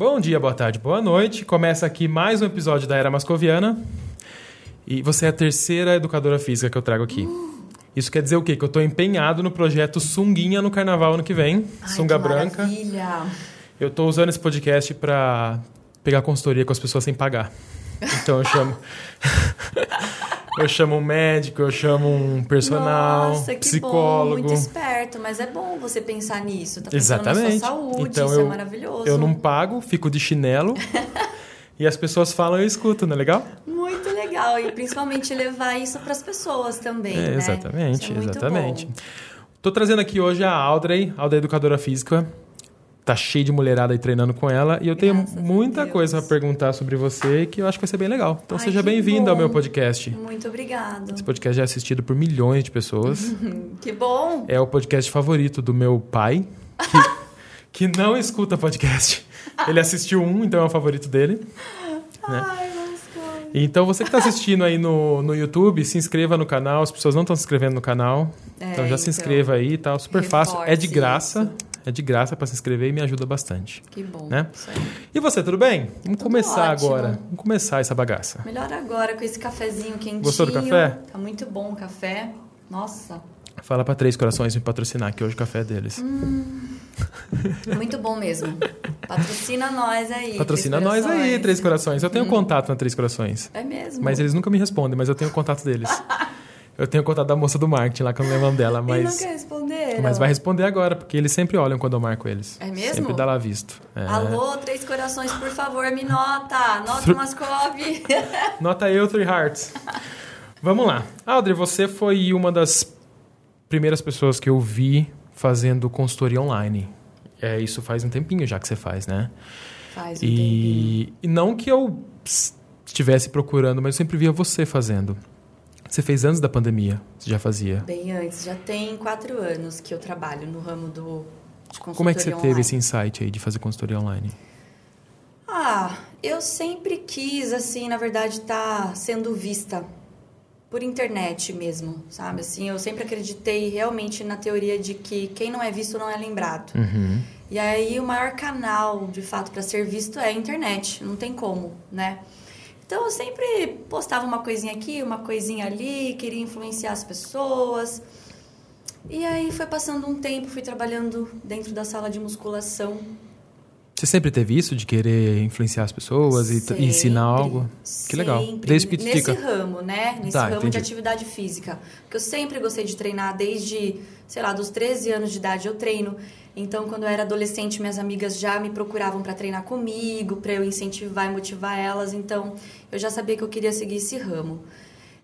Bom dia, boa tarde, boa noite. Começa aqui mais um episódio da Era Mascoviana. E você é a terceira educadora física que eu trago aqui. Isso quer dizer o quê? Que eu estou empenhado no projeto Sunguinha no Carnaval ano que vem. Ai, Sunga que Branca. Maravilha. Eu estou usando esse podcast para pegar consultoria com as pessoas sem pagar. Então eu chamo. eu chamo um médico, eu chamo um personal, Nossa, que psicólogo. bom, muito esperto, mas é bom você pensar nisso, tá pensando Exatamente. na sua saúde, então isso eu, é maravilhoso. Eu não pago, fico de chinelo. e as pessoas falam, eu escuto, não é legal? Muito legal, e principalmente levar isso para as pessoas também, É, né? exatamente, Isso é exatamente. bom. Tô trazendo aqui hoje a Audrey, Audrey educadora física. Tá cheio de mulherada aí treinando com ela. E eu tenho Graças a muita coisa a perguntar sobre você que eu acho que vai ser bem legal. Então Ai, seja que bem-vindo ao meu podcast. Muito obrigado. Esse podcast já é assistido por milhões de pessoas. Que bom. É o podcast favorito do meu pai, que, que não escuta podcast. Ele assistiu um, então é o favorito dele. né? Ai. Então, você que está assistindo aí no, no YouTube, se inscreva no canal. As pessoas não estão se inscrevendo no canal. É, então, já se então, inscreva aí, tá? Super fácil. É de graça. isso. É de graça para se inscrever e me ajuda bastante. Que bom. Né? E você, tudo bem? Vamos Tudo começar ótimo. agora. Vamos começar essa bagaça. Melhor agora com esse cafezinho quentinho. Gostou do café? Tá muito bom o café. Nossa, Fala para Três Corações me patrocinar, que hoje o café é deles. muito bom mesmo. Patrocina nós aí. Patrocina nós aí. Três Corações. Eu tenho contato na Três Corações. É mesmo. Mas eles nunca me respondem, mas eu tenho contato deles. eu tenho contato da moça do marketing lá, que eu não lembro o nome dela, Ele não mas. quer responder. Mas vai responder agora, porque eles sempre olham quando eu marco eles. É mesmo? Sempre dá lá visto. É. Alô, Três Corações, por favor, me nota. Nota Mascov. Nota eu, Three Hearts. Vamos lá. Audrey, você foi uma das primeiras pessoas que eu vi fazendo consultoria online. É, isso faz um tempinho já que você faz, né? Faz um tempinho. E, e não que eu estivesse procurando, mas eu sempre via você fazendo. Você fez antes da pandemia, você já fazia. Bem antes, já tem quatro anos que eu trabalho no ramo do de consultoria Como é que você teve online. esse insight aí de fazer consultoria online? Ah, eu sempre quis, assim, na verdade, estar sendo vista por internet mesmo, sabe? Assim, eu sempre acreditei realmente na teoria de que quem não é visto não é lembrado. Uhum. E aí o maior canal, de fato, para ser visto é a internet, não tem como, né? Então eu sempre postava uma coisinha aqui, uma coisinha ali, queria influenciar as pessoas. E aí foi passando um tempo, fui trabalhando dentro da sala de musculação Você sempre teve isso de querer influenciar as pessoas e, e ensinar algo? Que legal. sempre. Desde Nesse pitica. ramo, né? Nesse Tá, ramo entendi. de atividade física. Porque eu sempre gostei de treinar desde, sei lá, dos 13 anos de idade eu treino. Então, quando eu era adolescente, minhas amigas já me procuravam para treinar comigo, para eu incentivar e motivar elas. Então, eu já sabia que eu queria seguir esse ramo.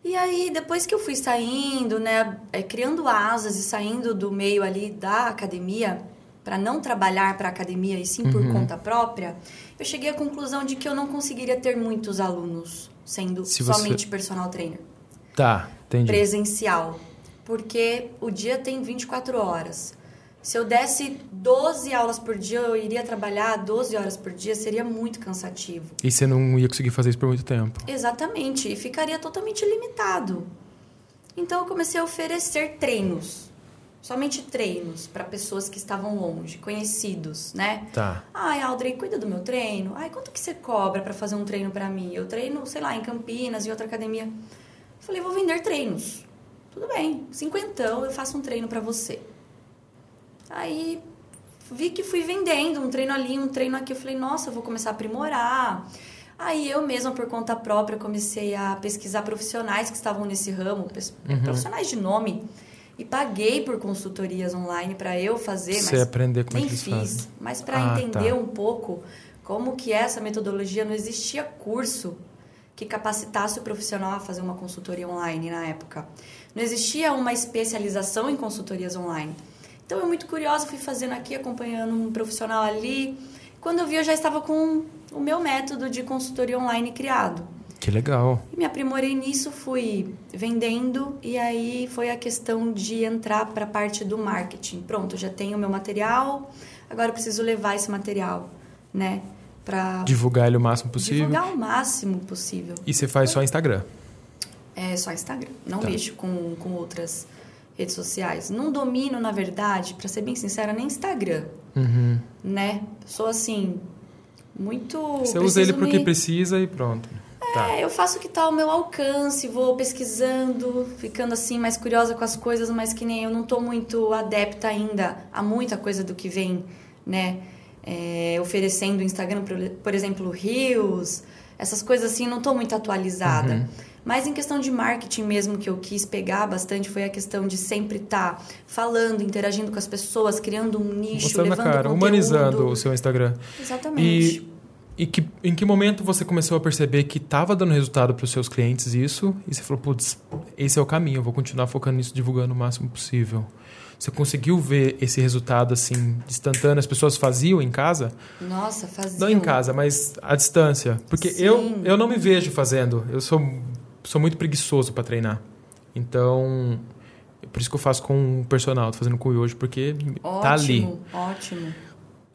E aí, depois que eu fui saindo, né, é, criando asas e saindo do meio ali da academia, para não trabalhar para a academia e sim por Uhum. conta própria, eu cheguei à conclusão de que eu não conseguiria ter muitos alunos sendo Se você- somente personal trainer Tá, entendi. presencial, porque o dia tem 24 horas. Se eu desse 12 aulas por dia, eu iria trabalhar 12 horas por dia, seria muito cansativo. E você não ia conseguir fazer isso por muito tempo. Exatamente, e ficaria totalmente limitado. Então eu comecei a oferecer treinos, somente treinos para pessoas que estavam longe, conhecidos, né? Tá. Ai, Audrey, cuida do meu treino. Ai, quanto que você cobra para fazer um treino para mim? Eu treino, sei lá, em Campinas, em outra academia. Falei, vou vender treinos. Tudo bem, cinquentão, eu faço um treino para você. Aí vi que fui vendendo um treino ali, um treino aqui. Eu falei, nossa, eu vou começar a aprimorar. Aí eu mesma, por conta própria, comecei a pesquisar profissionais que estavam nesse ramo, Uhum. profissionais de nome, e paguei por consultorias online para eu fazer, Você mas aprender como é nem que eles fiz. fazem. Mas para Ah, entender tá. um pouco como que é essa metodologia, não existia curso que capacitasse o profissional a fazer uma consultoria online na época. Não existia uma especialização em consultorias online. Então eu muito curiosa fui fazendo aqui, acompanhando um profissional ali. Quando eu vi, eu já estava com o meu método de consultoria online criado. Que legal. E me aprimorei nisso, fui vendendo e aí foi a questão de entrar para a parte do marketing. Pronto, já tenho o meu material, agora eu preciso levar esse material, né, para Divulgar ele o máximo possível. divulgar o máximo possível. E você faz só Instagram. É só Instagram, não Tá. mexo com, com outras redes sociais. Não domino, na verdade, para ser bem sincera, nem Instagram, Uhum. né? Sou assim, muito. Você usa ele preciso porque me- precisa e pronto. Tá. É, eu faço o que tá ao meu alcance, vou pesquisando, ficando assim mais curiosa com as coisas, mas que nem eu não tô muito adepta ainda a muita coisa do que vem, né? é, oferecendo o Instagram, por, exemplo, Reels, essas coisas assim, não tô muito atualizada. Uhum. Mas em questão de marketing mesmo, que eu quis pegar bastante, foi a questão de sempre estar falando, interagindo com as pessoas, criando um nicho, Mostrando a levando cara, conteúdo. humanizando o seu Instagram. Exatamente. E, e que, em que momento você começou a perceber que estava dando resultado para os seus clientes isso? E você falou, putz, esse é o caminho, eu vou continuar focando nisso, divulgando o máximo possível. Você conseguiu ver esse resultado assim, instantâneo? As pessoas faziam em casa? Nossa, fazia. Não em casa, mas à distância. Porque eu, Sim. eu não me vejo fazendo. Eu sou, sou muito preguiçoso para treinar. Então, por isso que eu faço com o personal. Tô fazendo com o hoje, porque Ótimo, tá ali. ótimo.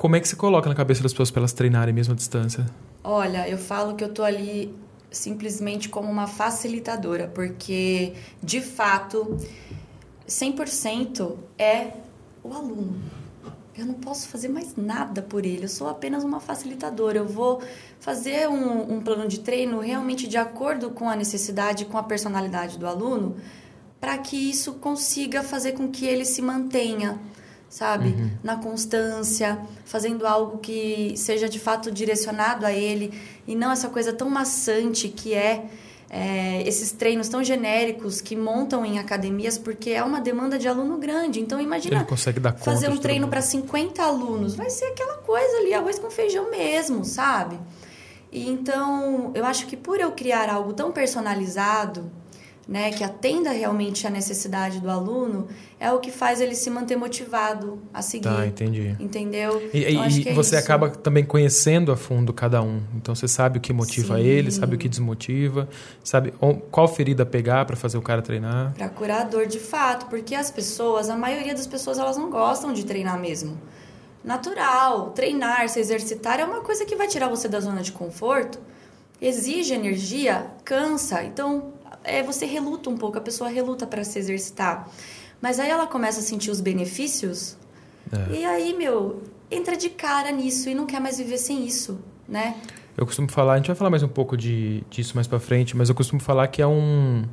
Como é que você coloca na cabeça das pessoas para elas treinarem mesmo à distância? Olha, eu falo que eu tô ali simplesmente como uma facilitadora, porque de fato 100% é o aluno. Eu não posso fazer mais nada por ele, eu sou apenas uma facilitadora. Eu vou fazer um, um plano de treino realmente de acordo com a necessidade, com a personalidade do aluno, para que isso consiga fazer com que ele se mantenha, sabe? Na constância, fazendo algo que seja de fato direcionado a ele e não essa coisa tão maçante que é, é, esses treinos tão genéricos que montam em academias, porque é uma demanda de aluno grande. Então, imagina fazer um treino para 50 alunos, vai ser aquela coisa ali, arroz com feijão mesmo, sabe? E então, eu acho que por eu criar algo tão personalizado, né, que atenda realmente a necessidade do aluno, é o que faz ele se manter motivado a seguir. Tá, entendi. Entendeu? E, Então, e é você isso. acaba também conhecendo a fundo cada um. Então você sabe o que motiva Sim. ele, sabe o que desmotiva, sabe qual ferida pegar para fazer o cara treinar. Pra curar a dor de fato, porque as pessoas, a maioria das pessoas, elas não gostam de treinar mesmo. Natural, treinar, se exercitar é uma coisa que vai tirar você da zona de conforto, exige energia, cansa. Então, é, você reluta um pouco, a pessoa reluta para se exercitar. Mas aí ela começa a sentir os benefícios, É. e aí, meu, entra de cara nisso e não quer mais viver sem isso, né? Eu costumo falar, a gente vai falar mais um pouco de, disso mais para frente, mas eu costumo falar que é um,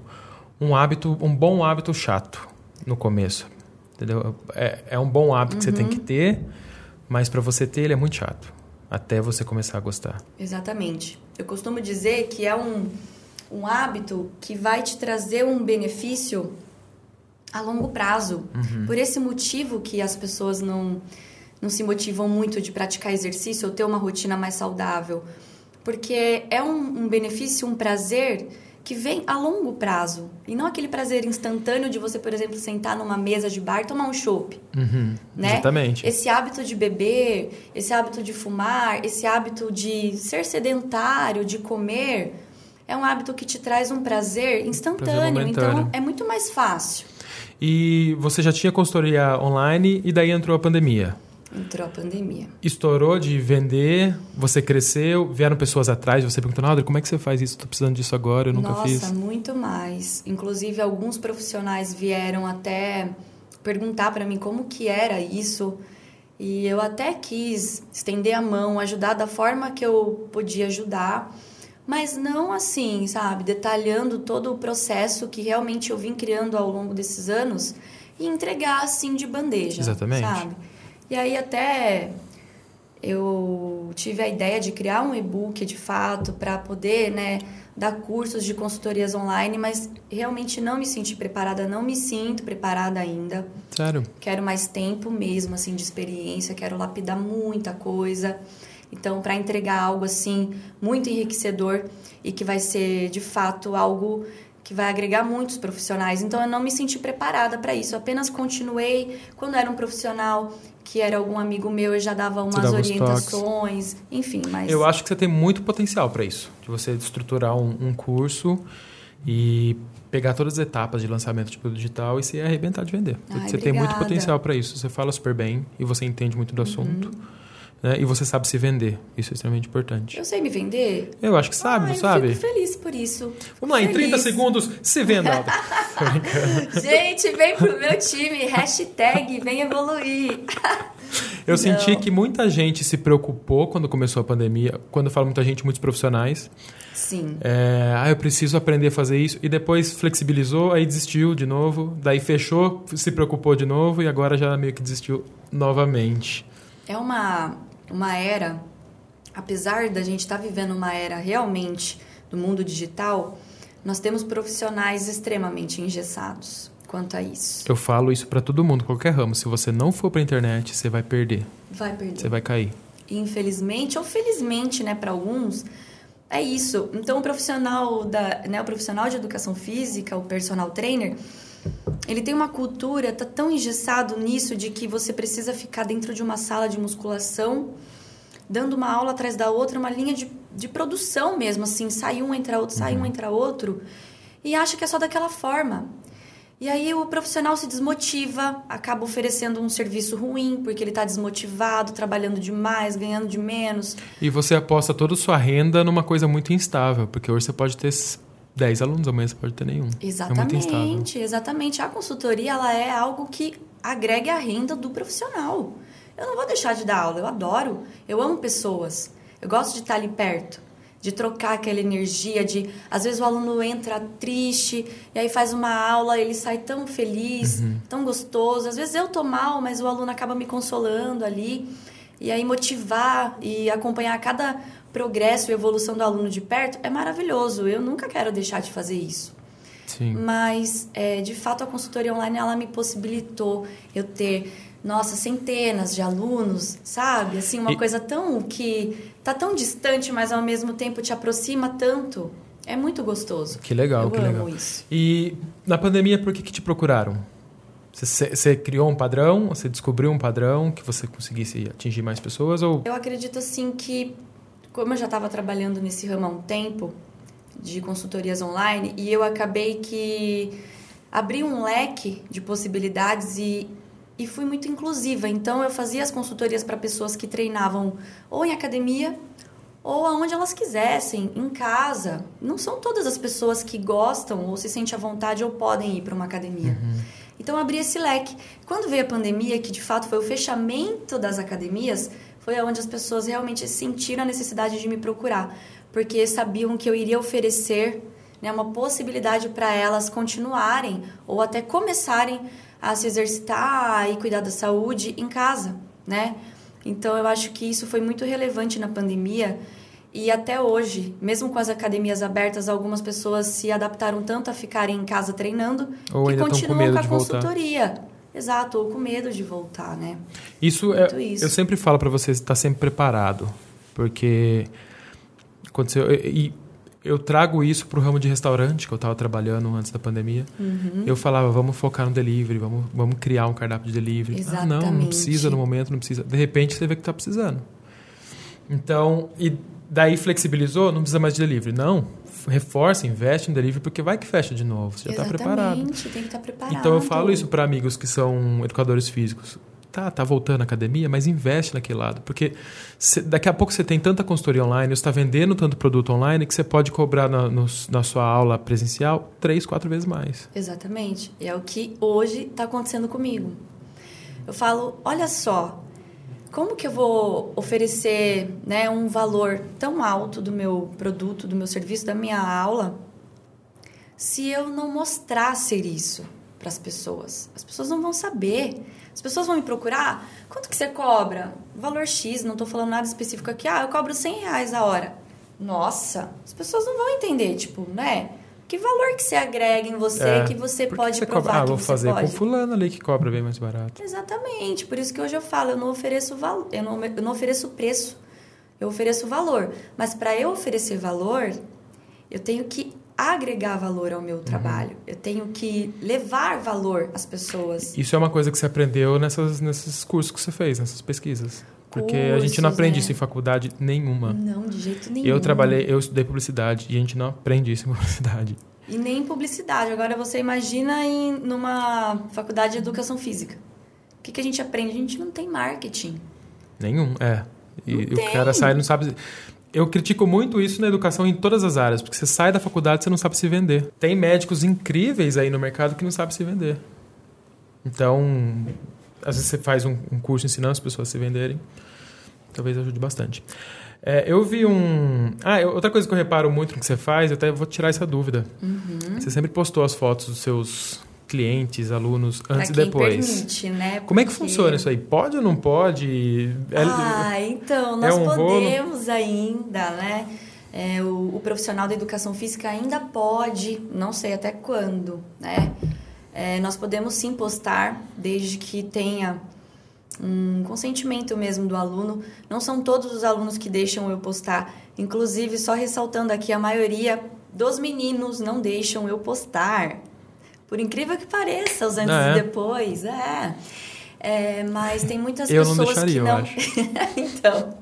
um hábito, um bom hábito chato no começo. Entendeu? É, é um bom hábito que você tem Uhum. que ter, mas para você ter ele é muito chato. Até você começar a gostar. Exatamente. Eu costumo dizer que é um, um hábito que vai te trazer um benefício a longo prazo. Por esse motivo que as pessoas não, não se motivam muito de praticar exercício ou ter uma rotina mais saudável. Porque é um, um benefício, um prazer que vem a longo prazo. E não aquele prazer instantâneo de você, por exemplo, sentar numa mesa de bar e tomar um chopp Uhum, né? Exatamente. Esse hábito de beber, esse hábito de fumar, esse hábito de ser sedentário, de comer, é um hábito que te traz um prazer instantâneo. momentâneo. então é muito mais fácil. E você já tinha consultoria online e daí entrou a pandemia. Entrou a pandemia. Estourou de vender, você cresceu, vieram pessoas atrás, você perguntou, Alder, como é que você faz isso? Estou precisando disso agora, eu nunca Nossa, fiz. muito mais. Inclusive alguns profissionais vieram até perguntar para mim como que era isso. E eu até quis estender a mão, ajudar da forma que eu podia ajudar, mas não assim, sabe, detalhando todo o processo que realmente eu vim criando ao longo desses anos e entregar assim de bandeja, Exatamente. sabe? E aí até eu tive a ideia de criar um e-book de fato para poder, né, dar cursos de consultorias online, mas realmente não me senti preparada, não me sinto preparada ainda. Sério? Quero mais tempo mesmo assim de experiência, quero lapidar muita coisa. Então, para entregar algo assim muito enriquecedor e que vai ser de fato algo que vai agregar muitos profissionais. Então, eu não me senti preparada para isso. Eu apenas continuei quando era um profissional que era algum amigo meu, eu já dava umas dava orientações, enfim, mas Eu acho que você tem muito potencial para isso. De você estruturar um, um curso e pegar todas as etapas de lançamento de produto digital e se arrebentar de vender. Ai, você tem muito obrigada. potencial para isso. Você fala super bem e você entende muito do assunto. Né? e você sabe se vender. Isso é extremamente importante. Eu sei me vender? Eu acho que sabe, ah, não eu sabe? Fico feliz por isso. Vamos lá, em feliz. 30 segundos, se venda. Gente, vem pro meu time. Hashtag vem evoluir. Eu Não. senti que muita gente se preocupou quando começou a pandemia. Quando eu falo muita gente, muitos profissionais. Sim. É, ah, eu preciso aprender a fazer isso. E depois flexibilizou, aí desistiu de novo. Daí fechou, se preocupou de novo e agora já meio que desistiu novamente. É uma, uma era, apesar da gente estar vivendo uma era realmente do mundo digital, nós temos profissionais extremamente engessados quanto a isso. Eu falo isso pra todo mundo, qualquer ramo. Se você não for pra internet, você vai perder. Vai perder. Você vai cair. Infelizmente ou felizmente, né, para alguns, é isso. Então o profissional da, né, o profissional de educação física, o personal trainer, ele tem uma cultura, tá tão engessado nisso de que você precisa ficar dentro de uma sala de musculação, dando uma aula atrás da outra, uma linha de, de produção mesmo, assim, sai um, entra outro, sai um, entra outro, e acha que é só daquela forma. E aí o profissional se desmotiva, acaba oferecendo um serviço ruim, porque ele está desmotivado, trabalhando demais, ganhando de menos. E você aposta toda a sua renda numa coisa muito instável, porque hoje você pode ter 10 alunos, amanhã você pode ter nenhum. É muito instável. Exatamente, exatamente. A consultoria ela é algo que agrega a renda do profissional. Eu não vou deixar de dar aula, eu adoro, eu amo pessoas, eu gosto de estar ali perto, de trocar aquela energia, de às vezes o aluno entra triste e aí faz uma aula, ele sai tão feliz, tão gostoso. Às vezes eu tô mal, mas o aluno acaba me consolando ali. E aí motivar e acompanhar cada progresso e evolução do aluno de perto é maravilhoso. Eu nunca quero deixar de fazer isso. Sim. Mas, é, de fato, a consultoria online ela me possibilitou eu ter, nossa, centenas de alunos, sabe? Assim, uma E- coisa tão que tá tão distante, mas ao mesmo tempo te aproxima tanto. É muito gostoso. Que legal, eu que legal. isso. E na pandemia, por que, que te procuraram? Você, você criou um padrão? Você descobriu um padrão que você conseguisse atingir mais pessoas? Ou Eu acredito assim que, como eu já estava trabalhando nesse ramo há um tempo, de consultorias online, e eu acabei que abri um leque de possibilidades e, e fui muito inclusiva. Então, eu fazia as consultorias para pessoas que treinavam ou em academia ou aonde elas quisessem, em casa. Não são todas as pessoas que gostam ou se sentem à vontade ou podem ir para uma academia. Então eu abri esse leque. Quando veio a pandemia, que de fato foi o fechamento das academias, foi onde as pessoas realmente sentiram a necessidade de me procurar, porque sabiam que eu iria oferecer né, uma possibilidade para elas continuarem ou até começarem a se exercitar e cuidar da saúde em casa, né? Então eu acho que isso foi muito relevante na pandemia e até hoje, mesmo com as academias abertas, algumas pessoas se adaptaram tanto a ficarem em casa treinando Ou que continuam com a de voltar. Exato, ou com medo de voltar, né? Isso é. Muito isso. Eu sempre falo pra você estar sempre preparado. Porque. Você, e eu trago isso pro ramo de restaurante, que eu estava trabalhando antes da pandemia. Uhum. Eu falava, vamos focar no delivery, vamos, vamos criar um cardápio de delivery. Ah, não, não Exatamente. precisa no momento, não precisa. De repente você vê que tá precisando. Então, e daí flexibilizou, não precisa mais de delivery. Não, reforça, investe em delivery, porque vai que fecha de novo. Você já está preparado. Tem que estar preparado. Então eu falo isso para amigos que são educadores físicos. Tá, tá voltando à academia, mas investe naquele lado. Porque cê- daqui a pouco você tem tanta consultoria online, você está vendendo tanto produto online que você pode cobrar na, no- na sua aula presencial três, quatro vezes mais. Exatamente. E é o que hoje está acontecendo comigo. Eu falo, olha só, como que eu vou oferecer né, um valor tão alto do meu produto, do meu serviço, da minha aula, se eu não mostrar ser isso para as pessoas? As pessoas não vão saber. As pessoas vão me procurar. Quanto que você cobra? Valor X, não estou falando nada específico aqui. Ah, eu cobro 100 reais a hora. Nossa, as pessoas não vão entender, tipo, né? Que valor que você agrega em você É, que você que pode você provar cobra? Ah, que vou você fazer pode? com fulano ali que cobra bem mais barato. Exatamente. Por isso que hoje eu falo, eu não ofereço valor, eu não, eu não ofereço preço. Eu ofereço valor. Mas para eu oferecer valor, eu tenho que agregar valor ao Uhum. meu trabalho. Eu tenho que levar valor às pessoas. Isso é uma coisa que você aprendeu nessas, nesses cursos que você fez, nessas pesquisas. Porque a gente não Cursos, aprende né? isso em faculdade nenhuma. Não, de jeito nenhum. Eu trabalhei, eu estudei publicidade e a gente não aprende isso em publicidade. E nem publicidade. Agora você imagina em numa faculdade de educação física. O que, que a gente aprende? A gente não tem marketing. Nenhum, é. E Não o tem. cara sai e não sabe. Eu critico muito isso na educação em todas as áreas, porque você sai da faculdade e você não sabe se vender. Tem médicos incríveis aí no mercado que não sabem se vender. Então, às vezes você faz um, um curso ensinando as pessoas a se venderem, talvez ajude bastante. É, eu vi um. Ah, outra coisa que eu reparo muito no que você faz, eu até vou tirar essa dúvida. Uhum. Você sempre postou as fotos dos seus clientes, alunos, antes e depois. permite, né? Como é que Porque- funciona isso aí? Pode ou não pode? É- Ah, então, nós um rolo? podemos ainda, né? É, o, o profissional da educação física ainda pode, não sei até quando, né? É, nós podemos sim postar, desde que tenha um consentimento mesmo do aluno. Não são todos os alunos que deixam eu postar. Inclusive, só ressaltando aqui, a maioria dos meninos não deixam eu postar. Por incrível que pareça, os antes Ah, é? e depois. É. É, mas tem muitas Eu não pessoas deixaria, que eu não. acho. então.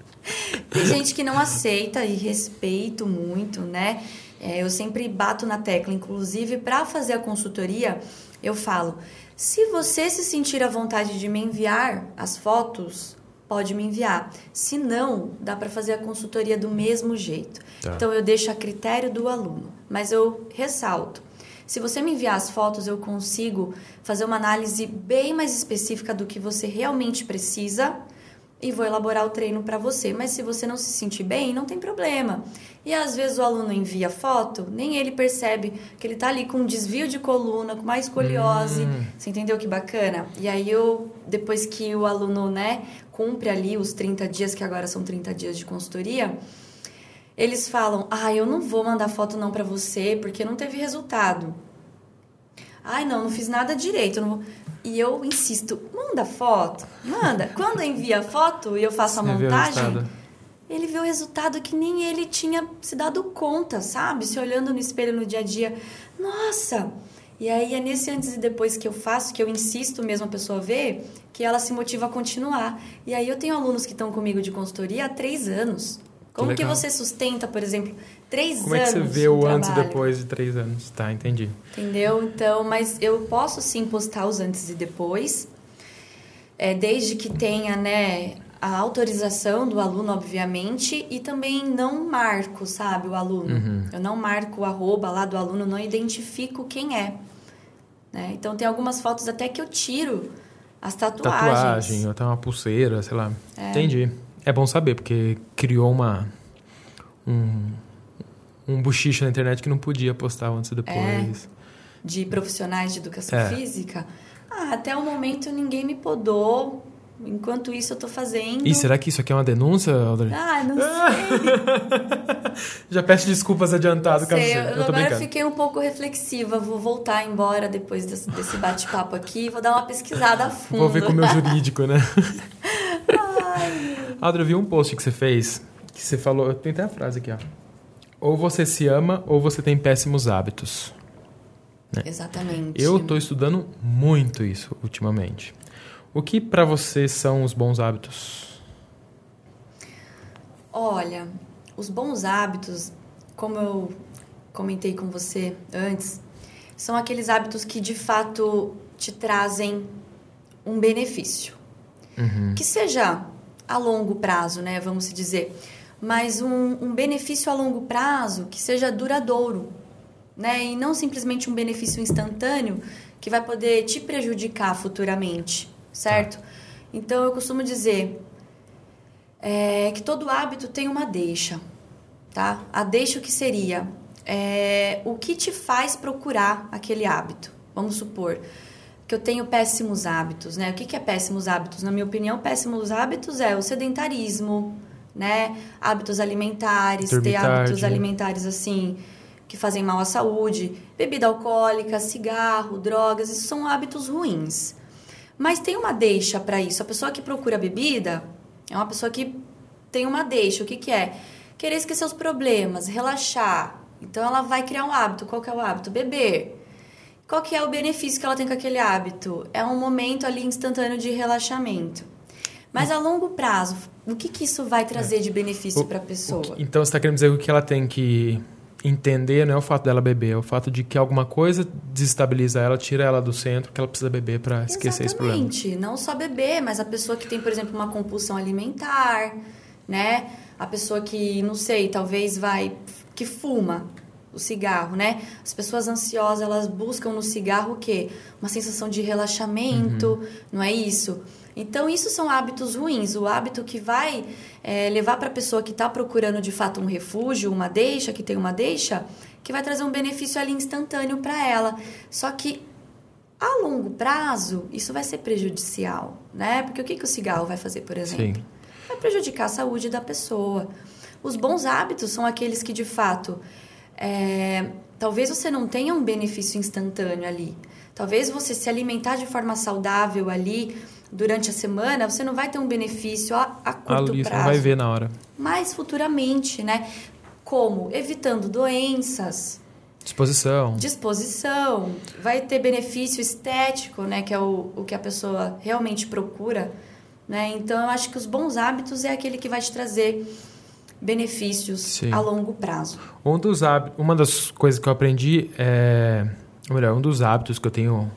tem gente que não aceita e respeito muito, né? É, eu sempre bato na tecla, inclusive para fazer a consultoria, eu falo: se você se sentir à vontade de me enviar as fotos, pode me enviar. Se não, dá para fazer a consultoria do mesmo jeito. Tá. Então eu deixo a critério do aluno, mas eu ressalto. Se você me enviar as fotos, eu consigo fazer uma análise bem mais específica do que você realmente precisa e vou elaborar o treino para você. Mas se você não se sentir bem, não tem problema. E às vezes o aluno envia foto, nem ele percebe que ele tá ali com um desvio de coluna, com uma escoliose. Hum. Você entendeu que bacana? E aí eu, depois que o aluno, né, cumpre ali os 30 dias, que agora são 30 dias de consultoria, eles falam: "Ah, eu não vou mandar foto não para você, porque não teve resultado". Ai, não, não fiz nada direito. não vou-" E eu insisto, manda foto, manda. Quando envia a foto e eu faço a Você montagem, ele vê o resultado que nem ele tinha se dado conta, sabe? Se olhando no espelho no dia a dia. Nossa! E aí é nesse antes e depois que eu faço, que eu insisto mesmo a pessoa ver, que ela se motiva a continuar. E aí eu tenho alunos que estão comigo de consultoria há três anos. Como que legal. você sustenta, por exemplo, três Como é anos que você vê o antes e trabalho? depois de três anos? Tá, entendi. Entendeu? Então, mas eu posso sim postar os antes e depois, é, desde que tenha, né, a autorização do aluno, obviamente, e também não marco, sabe, o aluno. Uhum. Eu não marco o arroba lá do aluno, não identifico quem é. Né? Então, tem algumas fotos até que eu tiro as tatuagens. Tatuagem, ou até uma pulseira, sei lá. É. Entendi. É bom saber, porque criou uma. Um, um buchicho na internet que não podia postar antes e depois. de profissionais de educação É. física. Ah, até o momento ninguém me podou. Enquanto isso, eu tô fazendo. Ih, será que isso aqui é uma denúncia, Audrey? Ah, não sei. Já peço desculpas adiantado, caso sei. Eu, Eu agora brincando. fiquei um pouco reflexiva. Vou voltar embora depois desse, desse bate-papo aqui. Vou dar uma pesquisada a fundo. Vou ver com o meu jurídico, né? Audrey, eu vi um post que você fez que você falou. Tem até a frase aqui, ó. Ou você se ama ou você tem péssimos hábitos. Exatamente. Eu tô estudando muito isso ultimamente. O que pra você são os bons hábitos? Olha, os bons hábitos, como eu comentei com você antes, são aqueles hábitos que de fato te trazem um benefício. Uhum. Que seja a longo prazo, né? Vamos se dizer. Mas um, um benefício a longo prazo que seja duradouro, né? E não simplesmente um benefício instantâneo que vai poder te prejudicar futuramente, certo? Então eu costumo dizer é, que todo hábito tem uma deixa, tá? A deixa o que seria é, o que te faz procurar aquele hábito. Vamos supor que eu tenho péssimos hábitos, né? O que, que é péssimos hábitos? Na minha opinião, péssimos hábitos é o sedentarismo, né? Hábitos alimentares, ter hábitos tarde. alimentares assim que fazem mal à saúde, bebida alcoólica, cigarro, drogas, isso são hábitos ruins. Mas tem uma deixa para isso. A pessoa que procura bebida é uma pessoa que tem uma deixa. O que, que é? Querer esquecer os problemas, relaxar. Então ela vai criar um hábito. Qual que é o hábito? Beber. Qual que é o benefício que ela tem com aquele hábito? É um momento ali instantâneo de relaxamento. Mas a longo prazo, o que, que isso vai trazer de benefício O- para a o pessoa? que- então você tá querendo dizer que ela tem que entender não é o fato dela beber, é o fato de que alguma coisa desestabiliza ela, tira ela do centro, que ela precisa beber para esquecer esse problema. Exatamente. Não só beber, mas a pessoa que tem, por exemplo, uma compulsão alimentar, né? A pessoa que, não sei, talvez vai que fuma o cigarro, né? As pessoas ansiosas, elas buscam no cigarro o quê? Uma sensação de relaxamento, Uhum. não é isso? Então, isso são hábitos ruins. O hábito que vai é, levar para a pessoa que está procurando de fato um refúgio, uma deixa, que tem uma deixa, que vai trazer um benefício ali instantâneo para ela. Só que a longo prazo, isso vai ser prejudicial, né? Porque o que, que o cigarro vai fazer, por exemplo? Sim. Vai prejudicar a saúde da pessoa. Os bons hábitos são aqueles que, de fato, é, talvez você não tenha um benefício instantâneo ali. Talvez você se alimentar de forma saudável ali durante a semana, você não vai ter um benefício a, a curto Ali você prazo não vai ver na hora. mas futuramente, né? Como? Evitando doenças, Disposição. disposição, vai ter benefício estético, né? Que é o, o que a pessoa realmente procura, né? Então, eu acho que os bons hábitos é aquele que vai te trazer benefícios Sim. a longo prazo. Um dos hábitos, uma das coisas que eu aprendi é, ou melhor, um dos hábitos que eu tenho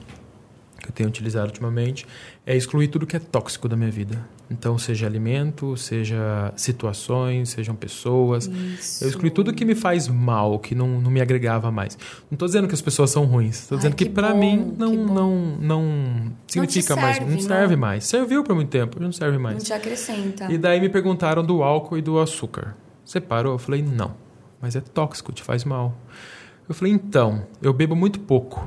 que eu tenho utilizado ultimamente é excluir tudo que é tóxico da minha vida. Então, seja alimento, seja situações, sejam pessoas. Isso. Eu excluí tudo que me faz mal, que não, não me agregava mais. Não estou dizendo que as pessoas são ruins. Estou dizendo que, que para mim não, não, não significa mais. serve, Não serve não. mais. Serviu por muito tempo, não serve Não mais. te acrescenta. E daí me perguntaram do álcool e do açúcar. Você parou? Eu falei, não. Mas é tóxico, te faz mal. Eu falei, então, eu bebo muito pouco.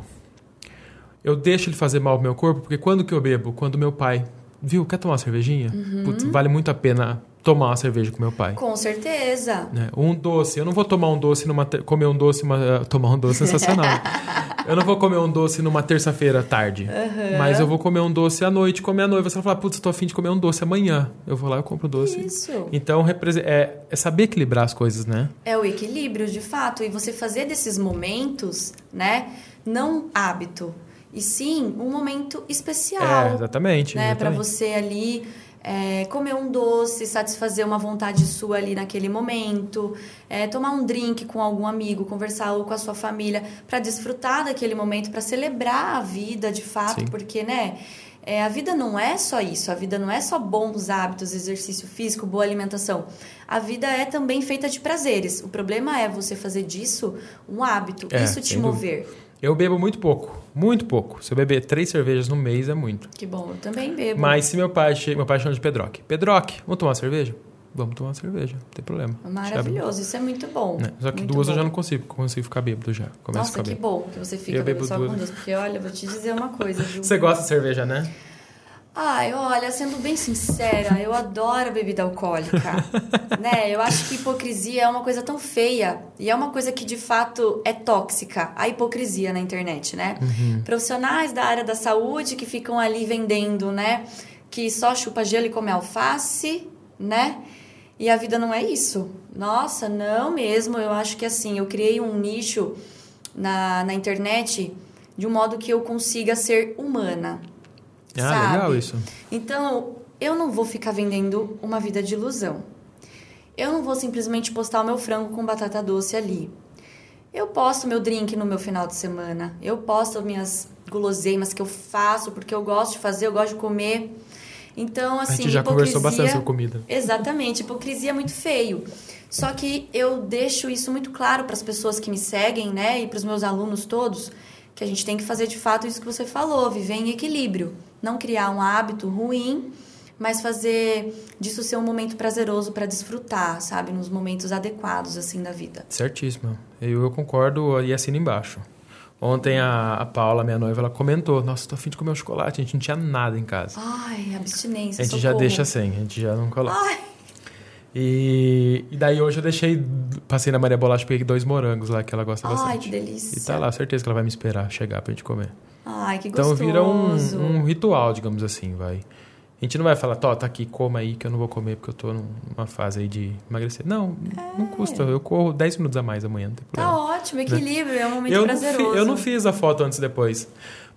Eu deixo ele fazer mal pro meu corpo, porque quando que eu bebo? Quando meu pai, viu, quer tomar uma cervejinha? Uhum. Putz, vale muito a pena tomar uma cerveja com meu pai. Com certeza. né? Um doce, eu não vou tomar um doce numa ter- comer um doce, uma, tomar um doce sensacional. eu não vou comer um doce numa terça-feira à tarde, mas eu vou comer um doce à noite, comer à noite. Você vai falar, putz, tô afim de comer um doce amanhã. Eu vou lá e compro um doce. Isso. Então é, é saber equilibrar as coisas, né? É o equilíbrio, de fato, e você fazer desses momentos, né, não hábito, e sim um momento especial, É, exatamente. né, para você ali é, comer um doce, satisfazer uma vontade sua ali naquele momento, é, tomar um drink com algum amigo, conversar ou com a sua família, para desfrutar daquele momento, para celebrar a vida, de fato, Sim. porque, né, é, a vida não é só isso, a vida não é só bons hábitos, exercício físico, boa alimentação. A vida é também feita de prazeres. O problema é você fazer disso um hábito, É, isso te sem dúvida. Eu bebo muito pouco, muito pouco. Se eu beber três cervejas no mês é muito. Que bom, eu também bebo. Mas se meu pai meu pai chama de Pedroque. Pedroque, vamos tomar uma cerveja? Vamos tomar uma cerveja, não tem problema. Maravilhoso, isso é muito bom. Né? Só que muito duas eu bom. já não consigo, consigo ficar bêbado já. Começo a Nossa, que bom que você fica Eu bebo só duas. com Deus. Porque, olha, vou te dizer uma coisa, viu? Você gosta de cerveja, né? Ai, olha, sendo bem sincera, eu adoro bebida alcoólica. né? Eu acho que hipocrisia é uma coisa tão feia. E é uma coisa que, de fato, é tóxica. A hipocrisia na internet, né? Profissionais da área da saúde que ficam ali vendendo, né? Que só chupa gelo e come alface, né? E a vida não é isso. Nossa, não mesmo. Eu acho que assim, eu criei um nicho na, na internet de um modo que eu consiga ser humana. Ah, sabe? legal isso. Então, eu não vou ficar vendendo uma vida de ilusão. Eu não vou simplesmente postar o meu frango com batata doce ali. Eu posto meu drink no meu final de semana. Eu posto minhas guloseimas que eu faço porque eu gosto de fazer, eu gosto de comer. Então, assim, a gente já conversou bastante sobre comida. Exatamente, hipocrisia é muito feio. Só que eu deixo isso muito claro para as pessoas que me seguem, né, e para os meus alunos todos, que a gente tem que fazer de fato isso que você falou, viver em equilíbrio, não criar um hábito ruim, mas fazer disso ser um momento prazeroso para desfrutar, sabe, nos momentos adequados assim da vida. Certíssimo. Eu, eu concordo e assino embaixo. Ontem a, a Paula, minha noiva, ela comentou: Nossa, tô afim de comer um chocolate. A gente não tinha nada em casa. Ai, abstinência, a gente já socorro. deixa sem, a gente já não coloca. Ai, E, e daí hoje eu deixei, passei na Maria Bolacha, peguei dois morangos lá que ela gosta ai, bastante. que delícia. E tá lá, certeza que ela vai me esperar chegar pra gente comer. Ai, que Então gostoso. vira um, um ritual, digamos assim, vai. A gente não vai falar, Tó, tá aqui, coma aí que eu não vou comer porque eu tô numa fase aí de emagrecer. Não, não custa. Eu corro 10 minutos a mais amanhã, não tem Tá problema. ótimo, equilíbrio, é um momento eu, não fi- prazeroso. eu não fiz a foto antes e depois.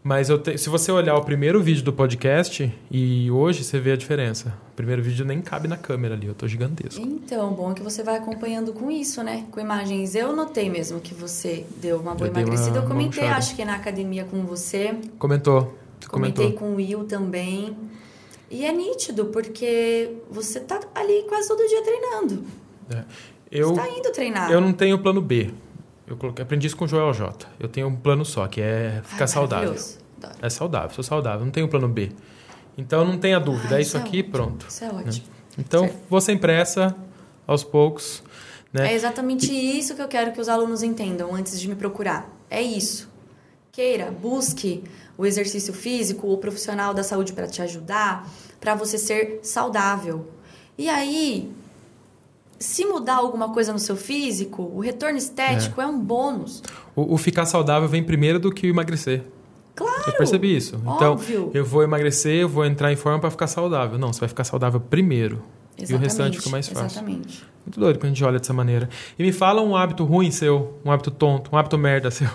Mas te- se você olhar o primeiro vídeo do podcast e hoje, você vê a diferença. O primeiro vídeo nem cabe na câmera ali, eu tô gigantesco. Então, bom é que você vai acompanhando com isso, né? Com imagens. Eu notei mesmo que você deu uma boa Eu dei uma- emagrecida. Eu comentei, acho que na academia com você. Comentou. Comentei comentou. com o Will também. E é nítido, porque você tá ali quase todo dia treinando. É. Eu, Você tá indo treinar. eu não tenho plano B. Eu coloquei, aprendi isso com o Joel J. Eu tenho um plano só, que é ficar Ai, saudável. Adoro. É saudável, sou saudável, não tenho plano B. Então não tenha dúvida, é isso é aqui, ótimo. pronto. Isso é ótimo. Então, Certo. vou sem pressa, aos poucos, né? É exatamente isso que eu quero que os alunos entendam antes de me procurar. É isso. Queira, busque o exercício físico, o profissional da saúde para te ajudar, para você ser saudável. E aí, se mudar alguma coisa no seu físico, o retorno estético é, um bônus. O, o ficar saudável vem primeiro do que o emagrecer. Claro! Eu percebi isso. Então, Óbvio. eu vou emagrecer, eu vou entrar em forma para ficar saudável. Não, você vai ficar saudável primeiro. E o restante fica mais fácil. Exatamente. Muito doido quando a gente olha dessa maneira. E me fala um hábito ruim seu, um hábito tonto, um hábito merda seu.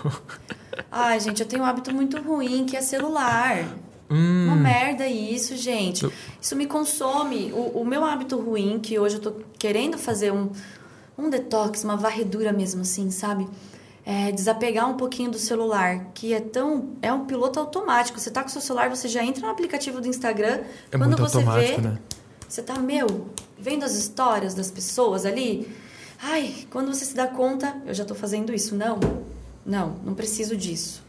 Ai, gente, eu tenho um hábito muito ruim que é celular. Hum, Uma merda isso, gente. Isso me consome. O, o meu hábito ruim, que hoje eu tô querendo fazer um, um detox, uma varredura mesmo assim, sabe? É desapegar um pouquinho do celular, que é tão. É um piloto automático. Você tá com o seu celular, você já entra no aplicativo do Instagram. é quando você vê, né? você tá, meu, vendo as histórias das pessoas ali. Ai, quando você se dá conta, eu já tô fazendo isso. Não, não, não preciso disso.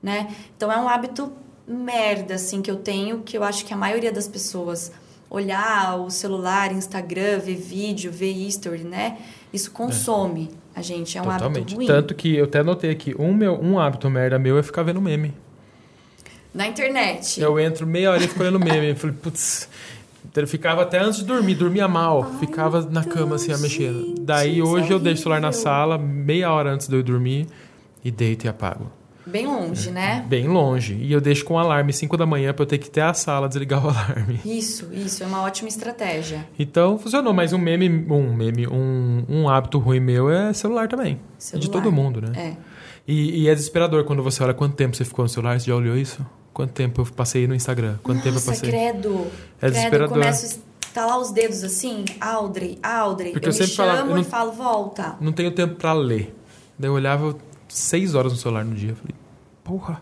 Né? Então é um hábito merda, assim, que eu tenho, que eu acho que a maioria das pessoas olhar o celular, Instagram, ver vídeo, ver history, né? Isso consome a gente, é um hábito ruim. Tanto que eu até anotei aqui, um, meu, um hábito merda meu é ficar vendo meme. Na internet. Eu entro meia hora e fico olhando meme. Eu falei, putz. Eu ficava até antes de dormir, dormia mal. Ai, ficava na cama assim, a mexer. Daí é hoje eu deixo o celular na sala, meia hora antes de eu dormir, e deito e apago. Bem longe, né? Bem longe. E eu deixo com alarme 5 da manhã pra eu ter que ter a sala, desligar o alarme. Isso, isso, é uma ótima estratégia. Então funcionou, mas um meme, um meme, um, um hábito ruim meu é celular também. Celular. de todo mundo, né? É. E, e é desesperador quando você olha quanto tempo você ficou no celular. Você já olhou isso? Quanto tempo eu passei no Instagram? Quanto tempo eu Nossa, passei? credo. É credo, eu desesperador. começo a estalar os dedos assim, Audrey, Audrey. Porque eu, eu me sempre falava, chamo eu não- e falo, volta. Não tenho tempo pra ler. Daí eu olhava seis horas no celular no dia. Eu falei, porra.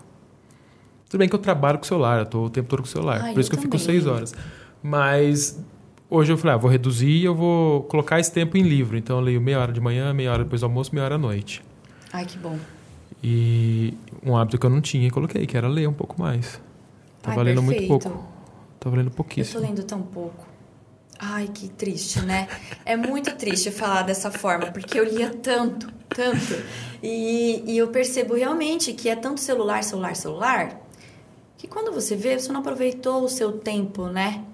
Tudo bem que eu trabalho com o celular, eu tô o tempo todo com o celular. Ai, por isso eu que eu fico seis horas. Mas hoje eu falei, ah, vou reduzir e eu vou colocar esse tempo em livro. Então eu leio meia hora de manhã, meia hora depois do almoço, meia hora à noite. Ai, que bom. E um hábito que eu não tinha e coloquei, que era ler um pouco mais. Tava Ai, lendo muito perfeito. pouco. Tava lendo Eu tô pouquíssimo. lendo tão pouco. Ai, que triste, né? É muito triste falar dessa forma, porque eu lia tanto, tanto. E, e eu percebo realmente que é tanto celular, celular, celular, que quando você vê, você não aproveitou o seu tempo, né?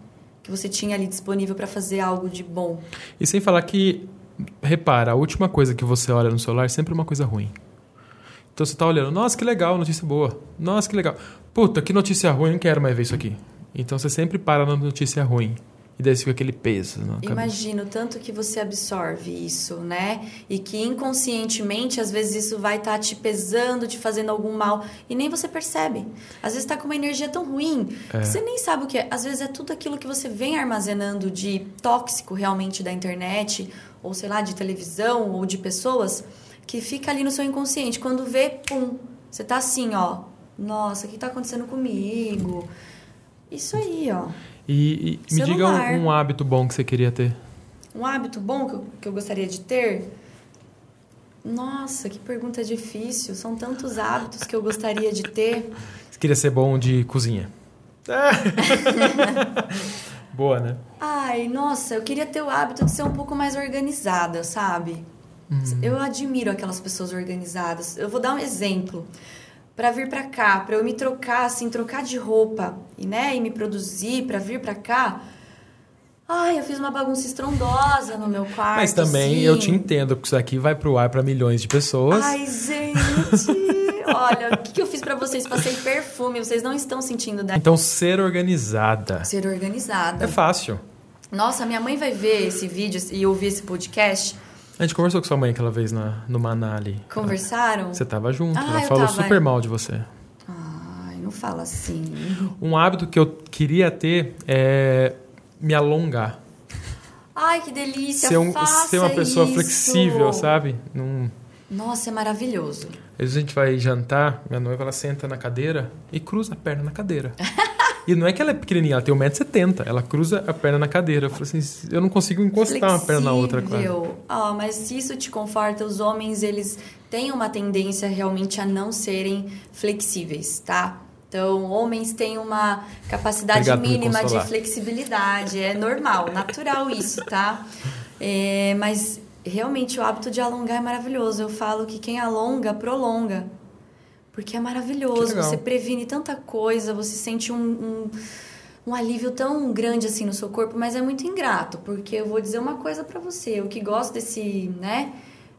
Que você tinha ali disponível para fazer algo de bom. E sem falar que, repara, a última coisa que você olha no celular é sempre uma coisa ruim. Então você tá olhando, nossa, que legal, notícia boa. Nossa, que legal. Puta, que notícia ruim, não quero mais ver isso aqui. Então você sempre para na notícia ruim. E daí fica aquele peso cabeça. Imagino tanto que você absorve isso, né? E que inconscientemente, às vezes, isso vai estar te pesando, te fazendo algum mal. E nem você percebe. Às vezes tá com uma energia tão ruim É. que você nem sabe o que é. Às vezes é tudo aquilo que você vem armazenando de tóxico realmente da internet, ou sei lá, de televisão, ou de pessoas, que fica ali no seu inconsciente. Quando vê, pum, você tá assim, ó. Nossa, o que tá acontecendo comigo? Isso aí, ó. E, e me diga um, um hábito bom que você queria ter. Um hábito bom que eu, que eu gostaria de ter? Nossa, que pergunta difícil. São tantos hábitos que eu gostaria de ter. Você queria ser bom de cozinha. Boa, né? Ai, nossa, eu queria ter o hábito de ser um pouco mais organizada, sabe? Eu admiro aquelas pessoas organizadas. Eu vou dar um exemplo. Pra vir pra cá, pra eu me trocar, assim, trocar de roupa e, né, e me produzir pra vir pra cá. Ai, eu fiz uma bagunça estrondosa no meu quarto. Mas também assim. eu te entendo, porque isso aqui vai pro ar pra milhões de pessoas. Ai, gente! Olha, o que, que eu fiz pra vocês? Passei perfume, vocês não estão sentindo da... Então, ser organizada Ser organizada. é fácil. Nossa, minha mãe vai ver esse vídeo e ouvir esse podcast. A gente conversou com sua mãe aquela vez na, no Maná ali. Conversaram? Você tava junto, Ah, ela falou tava, super mal de você. Ai, não fala assim. Um hábito que eu queria ter é me alongar. Ai, que delícia! Ser, um, ser uma pessoa isso. flexível, sabe? Num... Nossa, é maravilhoso. Às vezes a gente vai jantar, minha noiva ela senta na cadeira e cruza a perna na cadeira. e não é que ela é pequenininha, ela tem 1,70m. Ela cruza a perna na cadeira. Eu falo assim, eu não consigo encostar uma perna na outra quase. Flexível. Ah, mas se isso te conforta, os homens, eles têm uma tendência realmente a não serem flexíveis, tá? Então, homens têm uma capacidade Obrigado mínima de flexibilidade. É normal, natural isso, tá? É, mas realmente o hábito de alongar é maravilhoso. Eu falo que quem alonga, prolonga. Porque é maravilhoso. Você previne tanta coisa, você sente um, um, um alívio tão grande assim no seu corpo, mas é muito ingrato. Porque eu vou dizer uma coisa pra você. Eu que gosto desse, né?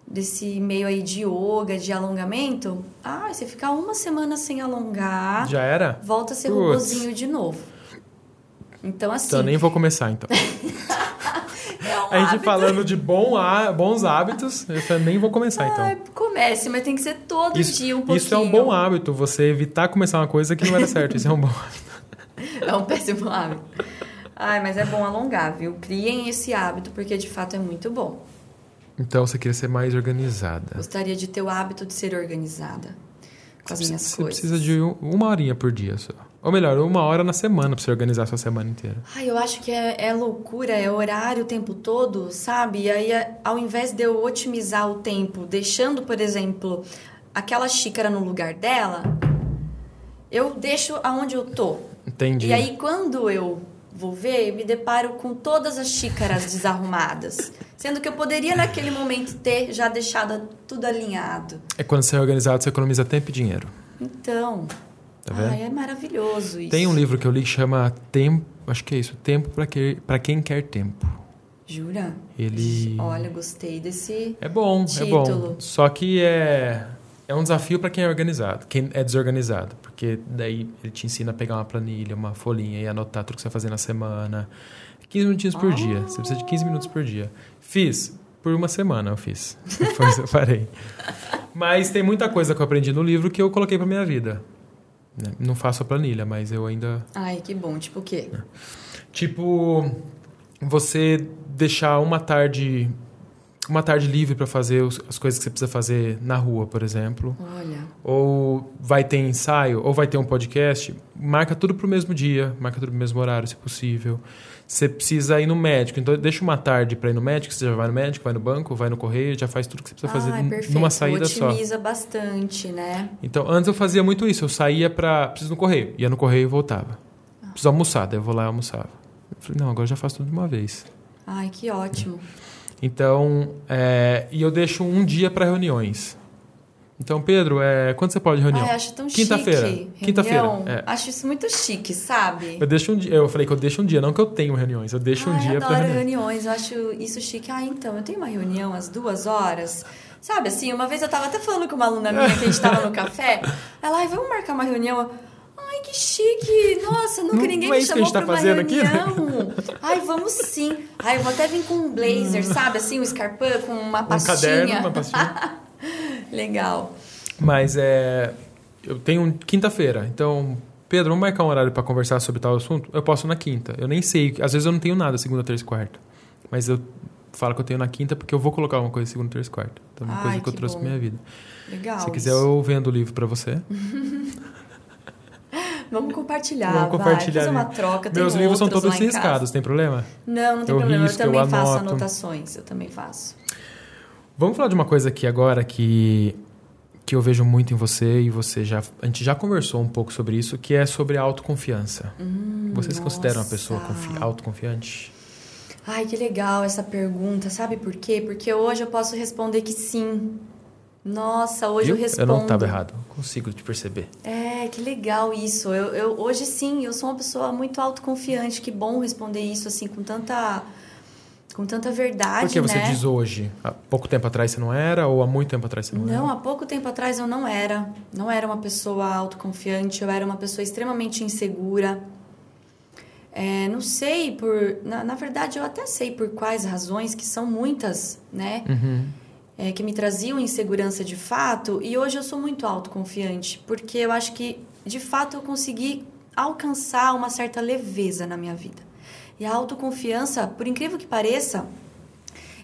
Desse meio aí de yoga, de alongamento. Ah, você ficar uma semana sem alongar, Já era? volta a ser robozinho de novo. Então, assim. Então nem vou começar, então. é A gente hábito. falando de bom há- bons hábitos, eu falei, nem vou começar, então. Ai, comece, mas tem que ser todo Isso, dia um pouquinho. isso é um bom hábito, você evitar começar uma coisa que não vai dar certo. Isso é um bom hábito. É um péssimo hábito. Ai, mas é bom alongar, viu? Criem esse hábito, porque de fato é muito bom. Então você queria ser mais organizada. Gostaria de ter o hábito de ser organizada com as minhas você coisas. precisa de um- uma horinha por dia só. Ou melhor, uma hora na semana pra você organizar a sua semana inteira. Ai, eu acho que é, é loucura, é horário o tempo todo, sabe? E aí, é- ao invés de eu otimizar o tempo, deixando, por exemplo, aquela xícara no lugar dela, eu deixo aonde eu tô. Entendi. E aí, quando eu vou ver, eu me deparo com todas as xícaras desarrumadas. Sendo que eu poderia, naquele momento, ter já deixado tudo alinhado. É quando você é organizado, você economiza tempo e dinheiro. Então, Tá vendo? ai, é maravilhoso isso. Tem um livro que eu li que chama Tempo. Acho que é isso. Tempo pra, que, pra quem quer tempo. Jura? Ele. Olha, gostei desse... É bom, é Título. bom. Só que é, é um desafio para quem é organizado, quem é desorganizado. Porque daí ele te ensina a pegar uma planilha, uma folhinha e anotar tudo que você vai fazer na semana. 15 minutinhos por dia. Você precisa de 15 minutos por dia. Fiz. Por uma semana eu fiz. Depois eu parei. Mas tem muita coisa que eu aprendi no livro que eu coloquei pra minha vida. Né? Não faço a planilha, mas eu ainda Ai, que bom. Tipo o quê? Tipo, você deixar uma tarde uma tarde livre para fazer as coisas que você precisa fazer na rua, por exemplo, Olha, ou vai ter ensaio, ou vai ter um podcast, marca tudo pro mesmo dia, marca tudo pro mesmo horário, se possível. Você precisa ir no médico, então deixa uma tarde para ir no médico, você já vai no médico, vai no banco, vai no correio, já faz tudo que você precisa fazer Ai, n- perfeito. numa saída só. Otimiza bastante, né? Então, antes eu fazia muito isso. Eu saía pra. Preciso no correio. Ia no correio e voltava. Preciso almoçar. Daí eu vou lá e almoçava. Eu falei, não, agora eu já faço tudo de uma vez. Ai, que ótimo. Então, é, e eu deixo um dia para reuniões. Então, Pedro, é, quando você pode reunião? Ai, acho tão Quinta-feira. chique. Quinta-feira, Reunião. é. Acho isso muito chique, sabe? Eu deixo um dia. Eu falei que eu deixo um dia, não que eu tenho reuniões. Eu deixo um Ai, dia para adoro reunião. reuniões, eu acho isso chique. Ah, então, eu tenho uma reunião às duas horas. Sabe, assim, uma vez eu tava até falando com uma aluna minha que a gente tava no café. Ela, ai, vamos marcar uma reunião. Ai, que chique! Nossa, nunca Não- ninguém não é me chamou tá pra uma fazendo aqui, né? reunião. Ai, vamos sim. Ai, eu vou até vir com um blazer, sabe? Assim, um scarpão com uma Um pastinha. caderno, uma pastinha. Legal. Mas é. Eu tenho quinta-feira. Então, Pedro, vamos marcar um horário para conversar sobre tal assunto? Eu posso na quinta. Eu nem sei. Às vezes eu não tenho nada segunda, terça e quarta. Mas eu falo que eu tenho na quinta porque eu vou colocar uma coisa segunda, terça e quarta. Então, é uma Ai, coisa que eu que trouxe bom. pra minha vida. Legal. Se quiser, eu vendo o livro para você. Vamos compartilhar, Vamos vai. compartilhar Fazer uma troca. Meus livros são todos riscados, tem problema? Não, não tem Eu problema. risco, eu eu também faço anoto. anotações. Eu também faço. Vamos falar de uma coisa aqui agora que, que eu vejo muito em você e você já. A gente já conversou um pouco sobre isso, que é sobre a autoconfiança. você se considera uma pessoa Hum, autoconfiante? Ai, que legal essa pergunta. Sabe por quê? Porque hoje eu posso responder que sim. Nossa, hoje Viu? eu respondo. Eu não estava errado. Consigo te perceber. É, que legal isso. Eu, eu- hoje sim, eu sou uma pessoa muito autoconfiante. Que bom responder isso assim com tanta com tanta verdade, Por que você né? diz hoje? Há pouco tempo atrás você não era ou há muito tempo atrás você não, Não, era? há pouco tempo atrás eu não era. Não era uma pessoa autoconfiante, eu era uma pessoa extremamente insegura. É, não sei por. Na, na verdade, eu até sei por quais razões, que são muitas, né? Uhum. É, que me traziam insegurança de fato. E hoje eu sou muito autoconfiante, porque eu acho que de fato eu consegui alcançar uma certa leveza na minha vida. E a autoconfiança, por incrível que pareça,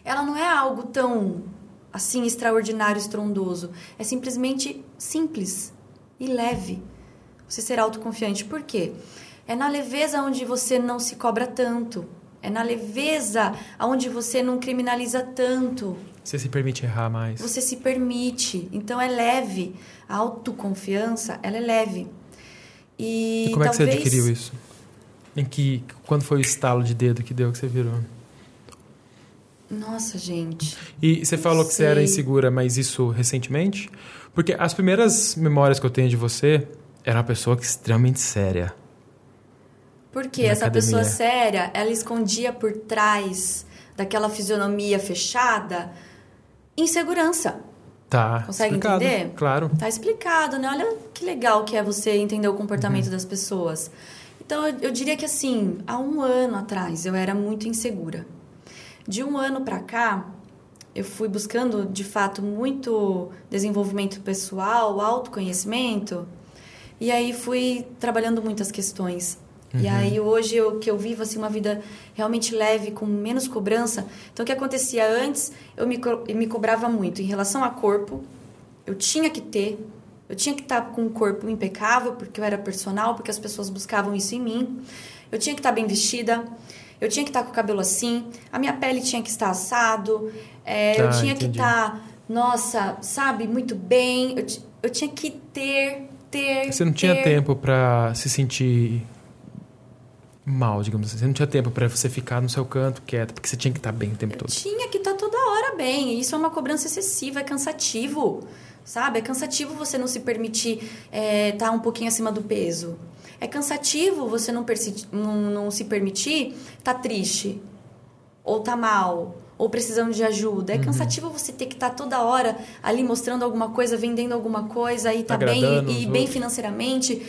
ela não é algo tão assim extraordinário, estrondoso. É simplesmente simples e leve. Você ser autoconfiante. Por quê? É na leveza onde você não se cobra tanto. É na leveza onde você não criminaliza tanto. Você se permite errar mais. Você se permite. Então é leve. A autoconfiança, ela é leve. E, e como talvez... é que você adquiriu isso? Em que quando foi o estalo de dedo que deu que você virou? Nossa, gente. E você falou que você era insegura, mas isso recentemente? Porque as primeiras memórias que eu tenho de você era uma pessoa extremamente séria. Porque essa academia. pessoa séria, ela escondia por trás daquela fisionomia fechada insegurança. Tá. Consegue explicado, entender? Claro. Tá explicado, né? Olha que legal que é você entender o comportamento uhum. das pessoas. Então, eu, eu diria que assim, há um ano atrás eu era muito insegura. De um ano para cá, eu fui buscando de fato muito desenvolvimento pessoal, autoconhecimento, e aí fui trabalhando muitas questões. Uhum. E aí hoje eu que eu vivo assim uma vida realmente leve, com menos cobrança. Então o que acontecia antes, eu me, eu me cobrava muito em relação a corpo. Eu tinha que ter, eu tinha que estar com um corpo impecável, porque eu era personal, porque as pessoas buscavam isso em mim. Eu tinha que estar bem vestida, eu tinha que estar com o cabelo assim, a minha pele tinha que estar assado, é, tá, eu tinha entendi. que estar, nossa, sabe, muito bem. Eu, eu tinha que ter, ter. Você não ter... tinha tempo para se sentir mal, digamos assim. Você não tinha tempo para você ficar no seu canto quieto, porque você tinha que estar bem o tempo eu todo. Tinha que estar toda hora bem. Isso é uma cobrança excessiva, é cansativo. Sabe? É cansativo você não se permitir estar é, tá um pouquinho acima do peso. É cansativo você não, não, não se permitir estar tá triste, ou tá mal, ou precisando de ajuda. É uhum. cansativo você ter que estar tá toda hora ali mostrando alguma coisa, vendendo alguma coisa e tá bem e, e bem financeiramente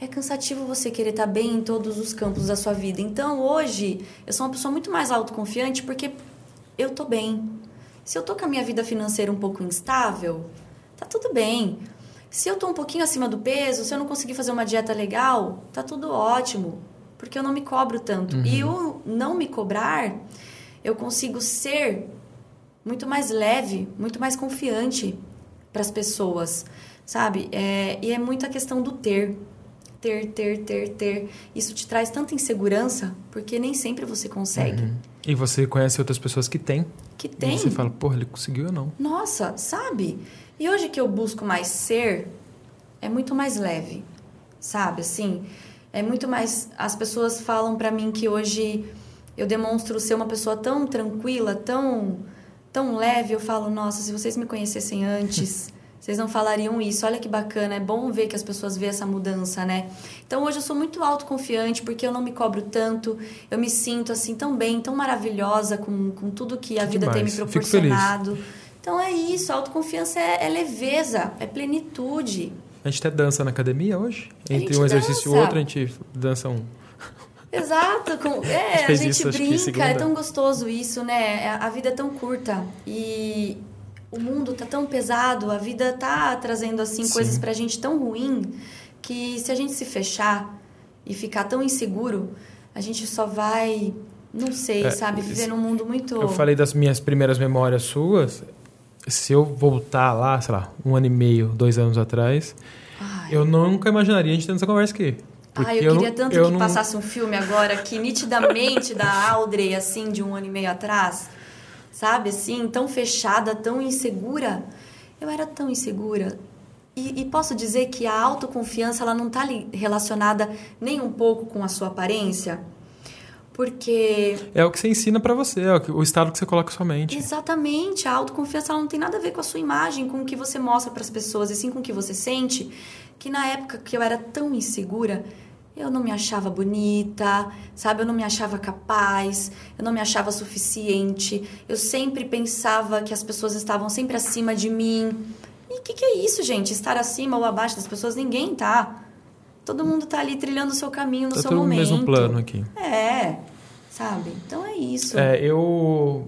é cansativo você querer estar tá bem em todos os campos da sua vida. Então, hoje, eu sou uma pessoa muito mais autoconfiante porque eu tô bem. Se eu tô com a minha vida financeira um pouco instável, tá tudo bem. Se eu tô um pouquinho acima do peso, se eu não conseguir fazer uma dieta legal, tá tudo ótimo, porque eu não me cobro tanto. Uhum. E o não me cobrar, eu consigo ser muito mais leve, muito mais confiante para as pessoas, sabe? É, e é muito a questão do ter ter, ter, ter, ter. Isso te traz tanta insegurança, porque nem sempre você consegue. Uhum. E você conhece outras pessoas que têm. Que têm. E você fala, porra, ele conseguiu ou não? Nossa, sabe? E hoje que eu busco mais ser, é muito mais leve, sabe? Assim, é muito mais. As pessoas falam para mim que hoje eu demonstro ser uma pessoa tão tranquila, tão, tão leve. Eu falo, nossa, se vocês me conhecessem antes. vocês não falariam isso. Olha que bacana, é bom ver que as pessoas veem essa mudança, né? Então hoje eu sou muito autoconfiante porque eu não me cobro tanto, eu me sinto assim tão bem, tão maravilhosa com, com tudo que a que vida demais. tem me proporcionado. Então é isso, a autoconfiança é, é, leveza, é plenitude. A gente até dança na academia hoje. Entre um exercício e outro, a gente dança um. Exato, com, é, a gente, a gente isso, brinca, é tão gostoso isso, né? A vida é tão curta. E o mundo tá tão pesado, a vida tá trazendo assim Sim. coisas pra gente tão ruim que se a gente se fechar e ficar tão inseguro, a gente só vai, não sei, é, sabe, viver num mundo muito Eu falei das minhas primeiras memórias suas. Se eu voltar lá, sei lá, um ano e meio, dois anos atrás, Ai. eu nunca imaginaria a gente tendo essa conversa aqui. Ai, eu, eu queria tanto eu que não... passasse um filme agora que nitidamente da Audrey, assim, de um ano e meio atrás, sabe? Assim, tão fechada, tão insegura. Eu era tão insegura. E, e posso dizer que a autoconfiança ela não está relacionada nem um pouco com a sua aparência, porque é o que você ensina para você, é o estado que você coloca sua mente. Exatamente, a autoconfiança não tem nada a ver com a sua imagem, com o que você mostra para as pessoas, e sim com o que você sente. Que na época que eu era tão insegura, eu não me achava bonita, sabe? Eu não me achava capaz, eu não me achava suficiente. Eu sempre pensava que as pessoas estavam sempre acima de mim. E o que, que, é isso, gente? Estar acima ou abaixo das pessoas? Ninguém tá. Todo mundo tá ali trilhando o seu caminho no tá seu todo momento. no mesmo plano aqui. É, sabe? Então é isso. É, eu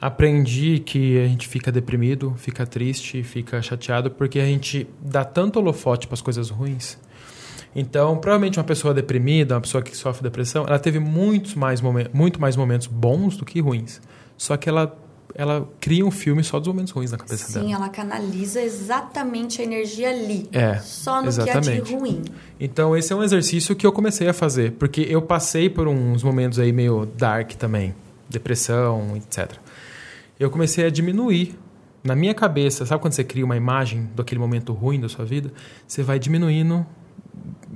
aprendi que a gente fica deprimido, fica triste, fica chateado porque a gente dá tanto holofote para as coisas ruins Então, provavelmente uma pessoa deprimida, uma pessoa que sofre depressão, ela teve muitos mais momentos, muito mais momentos bons do que ruins. Só que ela ela cria um filme só dos momentos ruins na cabeça Sim, dela. ela canaliza exatamente a energia ali. É, Só no exatamente. que é de ruim. Então, esse é um exercício que eu comecei a fazer, porque eu passei por uns momentos aí meio dark também, depressão, etc. Eu comecei a diminuir na minha cabeça, sabe quando você cria uma imagem daquele momento ruim da sua vida? Você vai diminuindo,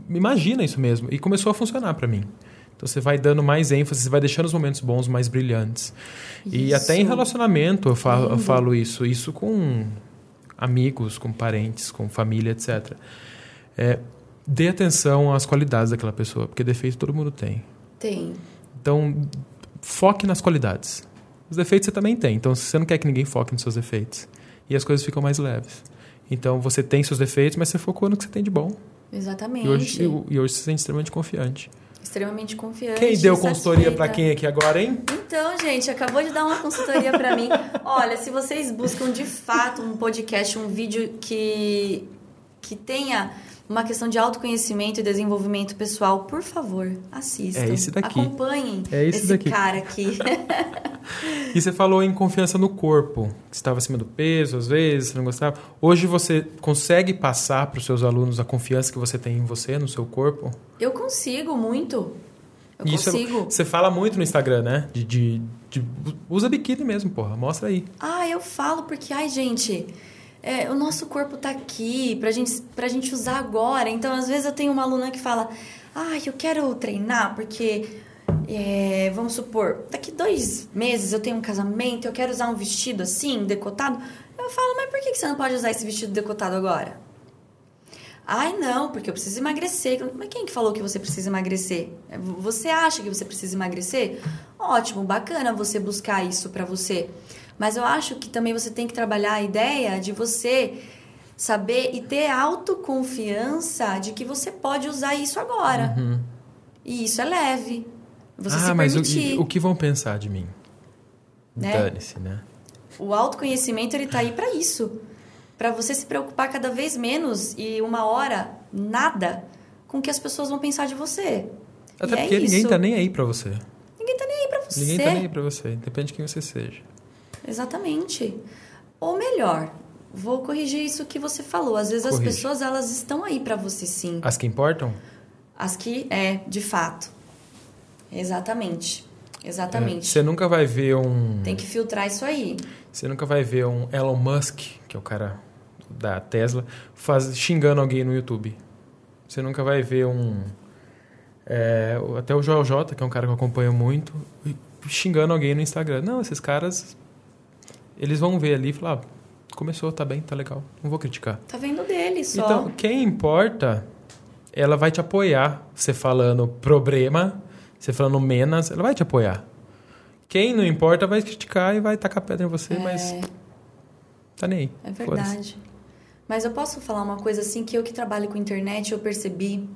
imagina isso mesmo, e começou a funcionar para mim. Então você vai dando mais ênfase, você vai deixando os momentos bons mais brilhantes. E Isso. até em relacionamento eu falo, eu falo isso, isso com amigos, com parentes, com família, etc. É, dê atenção às qualidades daquela pessoa, porque defeito todo mundo tem. Tem. Então, foque nas qualidades. Os defeitos você também tem, então você não quer que ninguém foque nos seus defeitos. E as coisas ficam mais leves. Então, você tem seus defeitos, mas você focou no que você tem de bom. Exatamente. E hoje, e, e hoje você se sente extremamente confiante. Extremamente confiante. Quem deu consultoria para quem aqui agora, hein? Então, gente, acabou de dar uma consultoria pra mim. Olha, se vocês buscam de fato um podcast, um vídeo que, que tenha uma questão de autoconhecimento e desenvolvimento pessoal, por favor, assistam. É esse daqui. Acompanhem É esse daqui. cara aqui. E você falou em confiança no corpo, que você estava acima do peso, às vezes, você não gostava. Hoje você consegue passar para os seus alunos a confiança que você tem em você, no seu corpo? Eu consigo muito. Eu isso é- consigo. você fala muito no Instagram, né? De, de- de- usa biquíni mesmo, porra. Mostra aí. Ah, eu falo porque, ai, gente, é, o nosso corpo tá aqui pra gente, pra gente usar agora. Então, às vezes eu tenho uma aluna que fala, ai, eu quero treinar porque, é, vamos supor, daqui dois meses eu tenho um casamento, eu quero usar um vestido assim, decotado. Eu falo, mas por que você não pode usar esse vestido decotado agora? Ai, não, porque eu preciso emagrecer. Mas quem que falou que você precisa emagrecer? É, Você acha que você precisa emagrecer? Ótimo, bacana você buscar isso pra você. Mas eu acho que também você tem que trabalhar a ideia de você saber e ter autoconfiança de que você pode usar isso agora. E isso é leve. Você ah, se mas o, permitir. e- o que vão pensar de mim? Né? Dane-se, né? O autoconhecimento ele tá aí para isso, para você se preocupar cada vez menos e uma hora nada com o que as pessoas vão pensar de você. Até E é porque ninguém isso. tá nem aí pra você. Ninguém tá nem aí para você. Ninguém tá nem aí pra você. Depende de quem você seja. Exatamente. Ou melhor, vou corrigir isso que você falou. Às vezes Corrige. as pessoas elas estão aí para você sim. As que importam? As que é, de fato. Exatamente. É, Exatamente. Você nunca vai ver um. Tem que filtrar isso aí. Você nunca vai ver um Elon Musk, que é o cara da Tesla, faz, xingando alguém no YouTube. Você nunca vai ver um. é, até o Joel J, que é um cara que eu acompanho muito, xingando alguém no Instagram. Não, esses caras. Eles vão ver ali e falar: ah, começou, tá bem, tá legal, não vou criticar. Tá vendo dele só. Então, quem importa, ela vai te apoiar. Você falando problema, você falando menos, ela vai te apoiar. Quem não importa vai criticar e vai tacar pedra em você, mas tá nem aí. É verdade. Mas eu posso falar uma coisa assim que eu que trabalho com internet, eu percebi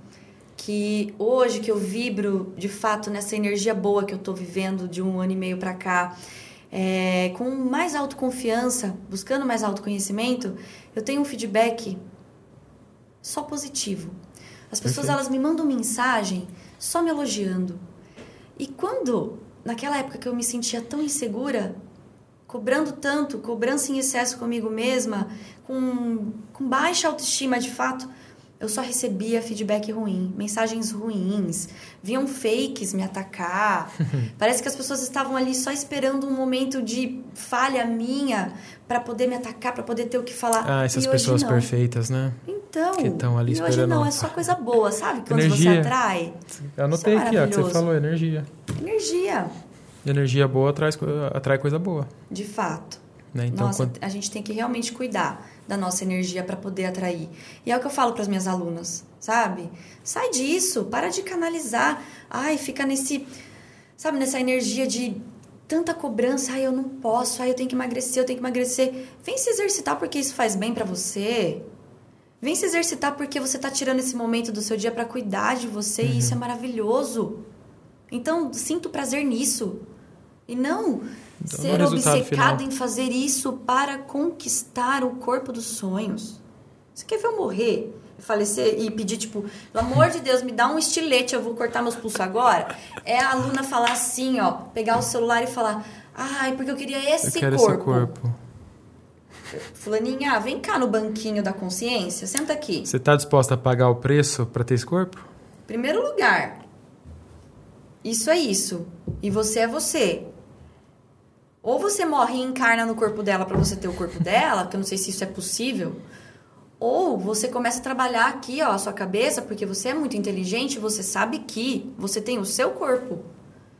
que hoje que eu vibro de fato nessa energia boa que eu tô vivendo de um ano e meio pra cá, é, com mais autoconfiança, buscando mais autoconhecimento, eu tenho um feedback só positivo. As pessoas Perfeito. elas me mandam mensagem só me elogiando. E quando naquela época que eu me sentia tão insegura, cobrando tanto, cobrança em excesso comigo mesma, com, com baixa autoestima de fato, eu só recebia feedback ruim, mensagens ruins, vinham fakes me atacar. Parece que as pessoas estavam ali só esperando um momento de falha minha para poder me atacar, para poder ter o que falar. Ah, essas E hoje pessoas perfeitas, né? Então, que tão ali e hoje esperando- não, é só coisa boa, sabe? Quando você Energia. atrai Eu anotei Isso é aqui, ó, que você falou, energia. energia, Energia boa atrai, atrai coisa boa. de fato. Né? Então, Nossa, quando- a gente tem que realmente cuidar da nossa energia para poder atrair. E é o que eu falo para as minhas alunas, sabe? Sai disso, para de canalizar. Ai, fica nesse, sabe, nessa energia de tanta cobrança. Ai, eu não posso. Ai, eu tenho que emagrecer, eu tenho que emagrecer. Vem se exercitar porque isso faz bem para você. Vem se exercitar porque você tá tirando esse momento do seu dia para cuidar de você e isso é maravilhoso. Então, sinto prazer nisso. E não Então, ser obcecado final. em fazer isso para conquistar o corpo dos sonhos. Você quer ver eu morrer? Falecer e pedir, tipo, pelo amor de Deus, me dá um estilete, eu vou cortar meus pulsos agora. É a aluna falar assim, ó, pegar o celular e falar, ai, porque eu queria esse eu quero corpo. esse corpo. Fulaninha, vem cá no banquinho da consciência, senta aqui. Você tá disposta a pagar o preço para ter esse corpo? Primeiro lugar, isso é isso. E você é você. Ou você morre e encarna no corpo dela para você ter o corpo dela, que eu não sei se isso é possível. Ou você começa a trabalhar aqui, ó, a sua cabeça, porque você é muito inteligente, você sabe que você tem o seu corpo.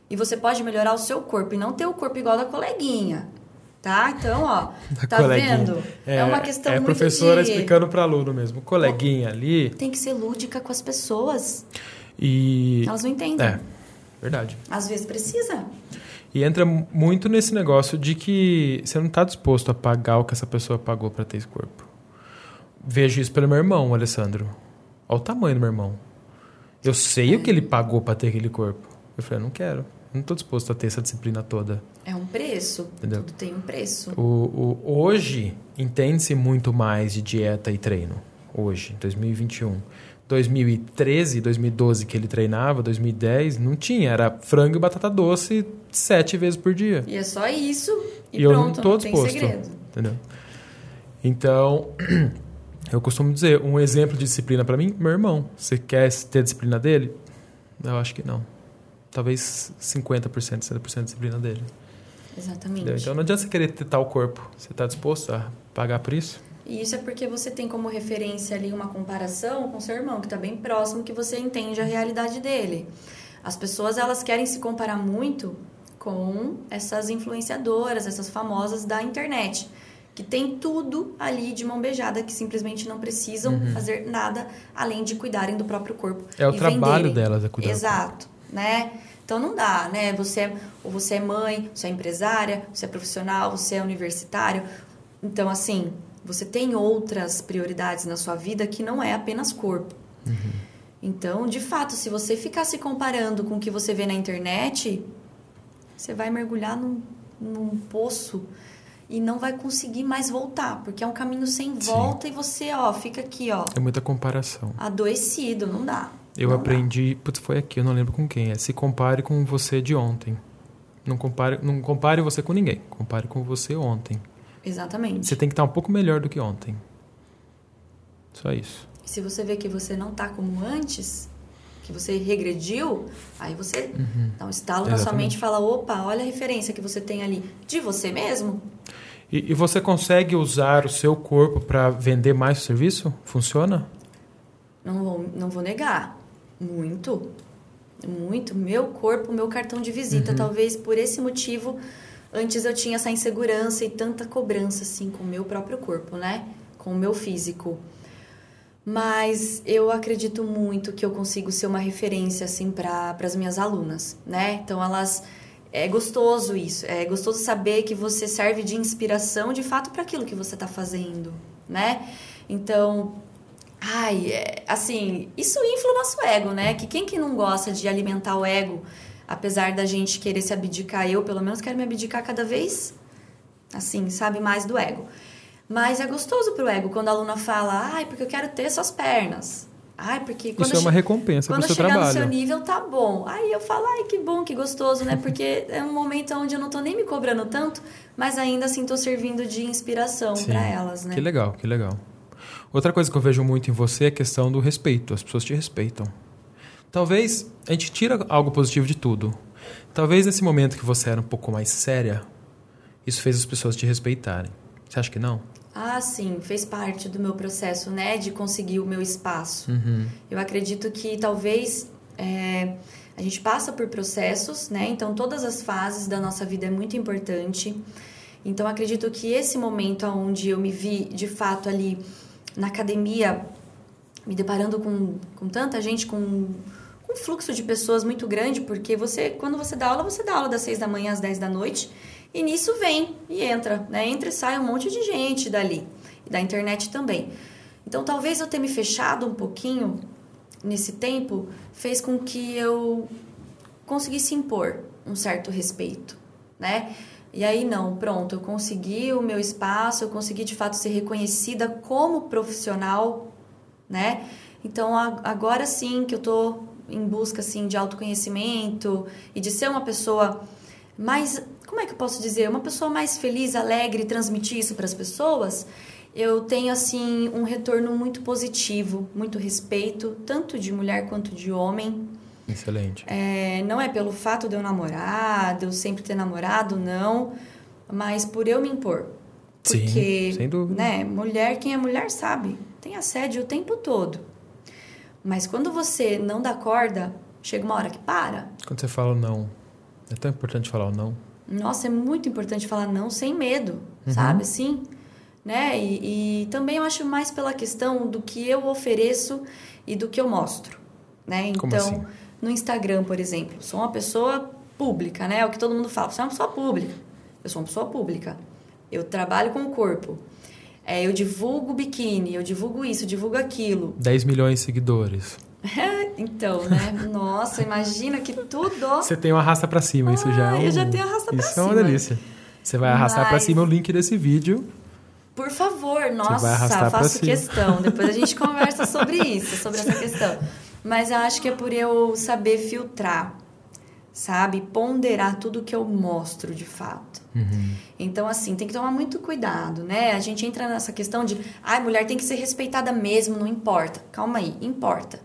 E você pode melhorar o seu corpo e não ter o corpo igual da coleguinha. Tá? Então, ó, Da tá coleguinha. vendo? É, uma questão É a muito professora de... explicando para aluno mesmo. Coleguinha ali Tem que ser lúdica com as pessoas. e Elas não entendem. é verdade. Às vezes precisa. E entra muito nesse negócio de que você não está disposto a pagar o que essa pessoa pagou para ter esse corpo. Vejo isso pelo meu irmão, Alessandro. Olha o tamanho do meu irmão. Eu sei o que ele pagou para ter aquele corpo. Eu falei, não quero. Eu não estou disposto a ter essa disciplina toda. É um preço. Entendeu? Tudo tem um preço. O, o- hoje, entende-se muito mais de dieta e treino. Hoje, 2021. 2013, 2012 que ele treinava, 2010, não tinha. Era frango e batata doce sete vezes por dia. E é só isso e, E eu não pronto, tô não tem disposto. segredo. Entendeu? Então, eu costumo dizer, um exemplo de disciplina para mim, meu irmão. Você quer ter a disciplina dele? Eu acho que não. Talvez 50%, 60% da disciplina dele. Exatamente. Entendeu? Então não adianta você querer ter tal corpo. Você está disposto a pagar por isso? E isso é porque você tem como referência ali uma comparação com seu irmão, que está bem próximo, que você entende a realidade dele. As pessoas, elas querem se comparar muito com essas influenciadoras, essas famosas da internet, que tem tudo ali de mão beijada, que simplesmente não precisam fazer nada além de cuidarem do próprio corpo. Uhum. É o trabalho venderem. delas é cuidar Exato, né? Então não dá, né? Você é, ou você é mãe, você é empresária, você é profissional, você é universitário. Então assim, você tem outras prioridades na sua vida que não é apenas corpo. Então, de fato, se você ficar se comparando com o que você vê na internet, você vai mergulhar num, num poço e não vai conseguir mais voltar, porque é um caminho sem volta e você, ó, fica aqui, ó, É muita comparação. adoecido, não dá. Eu Não dá. aprendi, putz, foi aqui, eu não lembro com quem. É se compare com você de ontem. Não compare, não compare você com ninguém. Compare com você ontem. Exatamente. Você tem que estar um pouco melhor do que ontem. Só isso. E se você vê que você não tá como antes, que você regrediu, aí você dá um estalo na sua Exatamente. mente e fala: opa, olha a referência que você tem ali de você mesmo. E, e você consegue usar o seu corpo para vender mais serviço? Funciona? Não vou, não vou negar. Muito. Muito. Meu corpo, meu cartão de visita. Talvez por esse motivo, antes eu tinha essa insegurança e tanta cobrança, assim, com o meu próprio corpo, né? Com o meu físico. Mas eu acredito muito que eu consigo ser uma referência, assim, para as minhas alunas, né? Então, elas. É gostoso isso. É gostoso saber que você serve de inspiração, de fato, para aquilo que você está fazendo, né? Então, Ai, é, assim, isso infla o nosso ego, né? Que quem que não gosta de alimentar o ego, apesar da gente querer se abdicar, eu pelo menos quero me abdicar cada vez, assim, sabe, mais do ego. Mas é gostoso pro ego quando a aluna fala, ai, porque eu quero ter suas pernas. Ai, porque quando Isso é uma recompensa quando seu chegar trabalho. no seu nível, tá bom. Aí eu falo, ai, que bom, que gostoso, né? Porque é um momento onde eu não tô nem me cobrando tanto, mas ainda assim tô servindo de inspiração para elas, né? Que legal, que legal. Outra coisa que eu vejo muito em você é a questão do respeito. As pessoas te respeitam. Talvez a gente tira algo positivo de tudo. Talvez nesse momento que você era um pouco mais séria, isso fez as pessoas te respeitarem. Você acha que não? Ah, sim, fez parte do meu processo, né, de conseguir o meu espaço. Uhum. Eu acredito que talvez é, a gente passa por processos, né? Então todas as fases da nossa vida é muito importante. Então acredito que esse momento onde eu me vi de fato ali na academia, me deparando com, com tanta gente, com, com um fluxo de pessoas muito grande, porque você, quando você dá aula, você dá aula das 6 da manhã às 10 da noite, e nisso vem e entra, né? Entra e sai um monte de gente dali, e da internet também. Então talvez eu ter me fechado um pouquinho nesse tempo fez com que eu conseguisse impor um certo respeito, né? E aí não, pronto, eu consegui o meu espaço, eu consegui de fato ser reconhecida como profissional, né? Então agora sim que eu tô em busca assim de autoconhecimento e de ser uma pessoa mais, como é que eu posso dizer, uma pessoa mais feliz, alegre, transmitir isso para as pessoas, eu tenho assim um retorno muito positivo, muito respeito, tanto de mulher quanto de homem. Excelente. É, não é pelo fato de eu namorar, de eu sempre ter namorado, não, mas por eu me impor. Porque, Sim, sem dúvida. né, mulher, quem é mulher sabe, tem assédio o tempo todo. Mas quando você não dá corda, chega uma hora que para. Quando você fala não, é tão importante falar o não. Nossa, é muito importante falar não sem medo, uhum. sabe? Assim, né? E, e, também eu acho mais pela questão do que eu ofereço e do que eu mostro, né? Então, assim? no Instagram, por exemplo, sou uma pessoa pública, né? É o que todo mundo fala, você é uma pessoa pública. Eu sou uma pessoa pública. Eu trabalho com o corpo. É, eu divulgo biquíni, eu divulgo isso, eu divulgo aquilo. 10 milhões de seguidores. então, né? Nossa, imagina que tudo. Você tem uma arrasta para cima, isso já é um... Eu já tenho arrasta pra isso cima. Isso é uma delícia. Você vai arrastar Mas... para cima o link desse vídeo. Por favor, nossa, faço questão. Depois a gente conversa sobre isso, sobre essa questão. Mas eu acho que é por eu saber filtrar, sabe? Ponderar tudo que eu mostro de fato. Uhum. Então, assim, tem que tomar muito cuidado, né? A gente entra nessa questão de, ai, ah, mulher tem que ser respeitada mesmo, não importa. Calma aí, importa.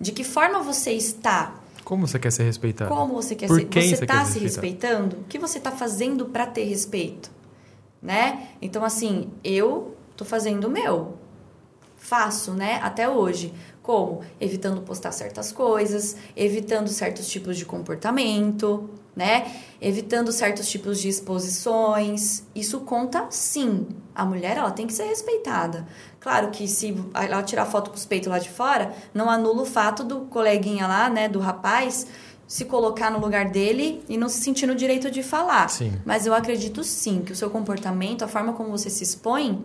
De que forma você está? Como você quer ser respeitada? Como você quer Por ser? Quem você está se respeitando? O que você está fazendo para ter respeito? Né? Então, assim, eu tô fazendo o meu. Faço, né? Até hoje. Como? Evitando postar certas coisas, evitando certos tipos de comportamento, né? Evitando certos tipos de exposições. Isso conta sim. A mulher, ela tem que ser respeitada. Claro que se ela tirar foto com os peitos lá de fora, não anula o fato do coleguinha lá, né, do rapaz, se colocar no lugar dele e não se sentir no direito de falar. Sim. Mas eu acredito sim que o seu comportamento, a forma como você se expõe,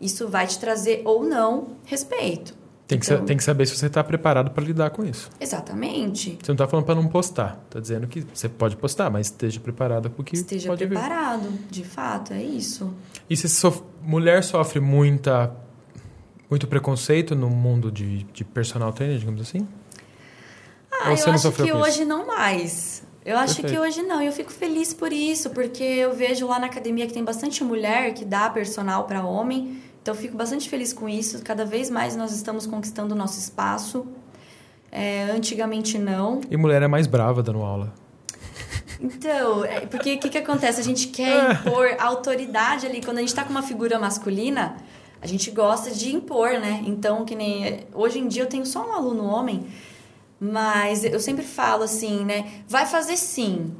isso vai te trazer ou não respeito. Tem que, então, tem que saber se você está preparado para lidar com isso. Exatamente. Você não está falando para não postar. Está dizendo que você pode postar, mas esteja preparado para o que esteja pode preparado, vir. de fato, é isso. E se sof mulher sofre muita, muito preconceito no mundo de, de personal trainer, digamos assim? Ah, eu acho que hoje não mais. Eu acho Perfeito. que hoje não. E eu fico feliz por isso, porque eu vejo lá na academia que tem bastante mulher que dá personal para homem então, eu fico bastante feliz com isso. Cada vez mais nós estamos conquistando o nosso espaço. É, antigamente, não. E mulher é mais brava dando aula. Então, é, porque o que, que acontece? A gente quer impor autoridade ali. Quando a gente está com uma figura masculina, a gente gosta de impor, né? Então, que nem. Hoje em dia eu tenho só um aluno homem, mas eu sempre falo assim, né? Vai fazer sim.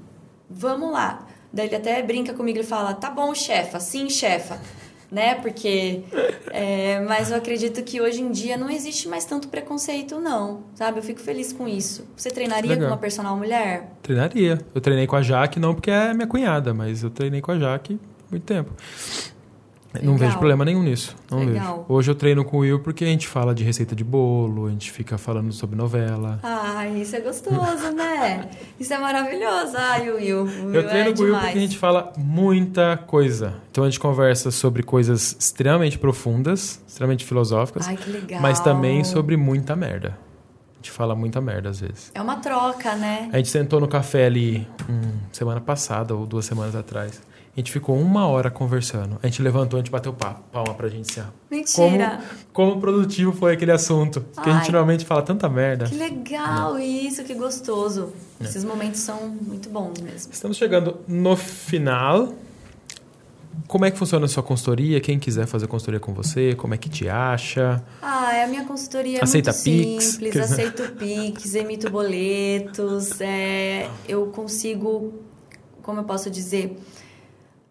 Vamos lá. Daí ele até brinca comigo e fala: tá bom, chefa, sim, chefa né? Porque. É, mas eu acredito que hoje em dia não existe mais tanto preconceito, não. Sabe? Eu fico feliz com isso. Você treinaria Legal. com uma personal mulher? Treinaria. Eu treinei com a Jaque, não porque é minha cunhada, mas eu treinei com a Jaque muito tempo. Legal. Não vejo problema nenhum nisso. Não Legal. vejo. Hoje eu treino com o Will porque a gente fala de receita de bolo, a gente fica falando sobre novela. Ah, isso é gostoso, né? Isso é maravilhoso. Ai, Will. Will eu treino é com o Will porque a gente fala muita coisa. Então a gente conversa sobre coisas extremamente profundas, extremamente filosóficas. Ai, que legal. Mas também sobre muita merda. A gente fala muita merda às vezes. É uma troca, né? A gente sentou no café ali hum, semana passada ou duas semanas atrás. A gente ficou uma hora conversando. A gente levantou, a gente bateu palma pra gente encerrar. Mentira! Como, como produtivo foi aquele assunto. Que a gente normalmente fala tanta merda. Que legal isso, que gostoso. É. Esses momentos são muito bons mesmo. Estamos chegando no final. Como é que funciona a sua consultoria? Quem quiser fazer consultoria com você, como é que te acha? Ah, a minha consultoria é Aceita muito Pix? simples, aceito Pix, emito boletos, é, eu consigo, como eu posso dizer,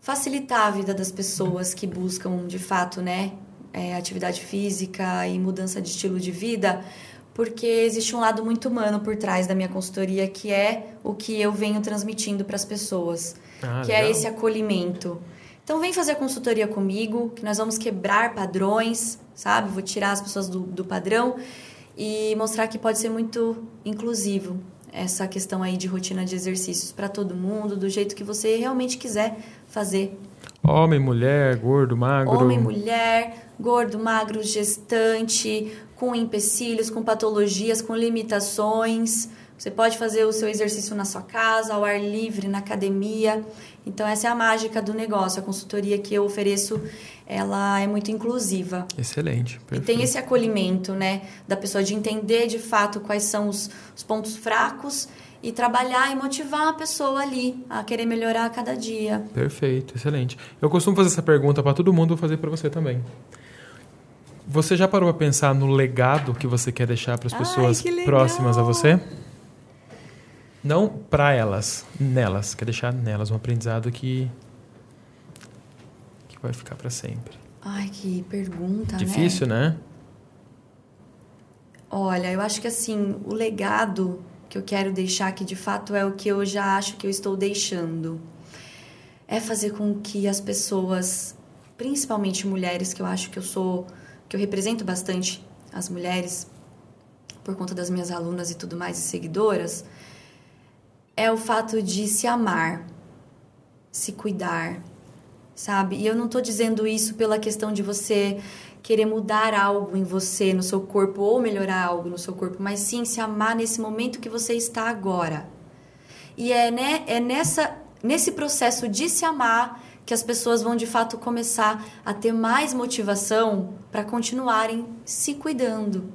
facilitar a vida das pessoas que buscam de fato, né, é, atividade física e mudança de estilo de vida, porque existe um lado muito humano por trás da minha consultoria que é o que eu venho transmitindo para as pessoas, ah, que é legal. é esse acolhimento. Então vem fazer a consultoria comigo, que nós vamos quebrar padrões, sabe? Vou tirar as pessoas do, do padrão e mostrar que pode ser muito inclusivo. Essa questão aí de rotina de exercícios para todo mundo, do jeito que você realmente quiser fazer. Homem, mulher, gordo, magro. Homem, mulher, gordo, magro, gestante, com empecilhos, com patologias, com limitações. Você pode fazer o seu exercício na sua casa, ao ar livre, na academia. Então essa é a mágica do negócio. A consultoria que eu ofereço, ela é muito inclusiva. Excelente. Perfeito. E tem esse acolhimento, né, da pessoa de entender de fato quais são os, os pontos fracos e trabalhar e motivar a pessoa ali a querer melhorar a cada dia. Perfeito, excelente. Eu costumo fazer essa pergunta para todo mundo, vou fazer para você também. Você já parou para pensar no legado que você quer deixar para as pessoas próximas a você? Não para elas, nelas. Quer deixar nelas um aprendizado que vai ficar para sempre. Ai, que pergunta, Difícil, né? né? Olha, eu acho que assim, o legado que eu quero deixar, que de fato é o que eu já acho que eu estou deixando, é fazer com que as pessoas, principalmente mulheres, que eu acho que eu sou, que eu represento bastante as mulheres, por conta das minhas alunas e tudo mais, e seguidoras, é o fato de se amar, se cuidar, sabe? E eu não estou dizendo isso pela questão de você querer mudar algo em você, no seu corpo, ou melhorar algo no seu corpo, mas sim se amar nesse momento que você está agora. E é, né, é nessa, nesse processo de se amar que as pessoas vão de fato começar a ter mais motivação para continuarem se cuidando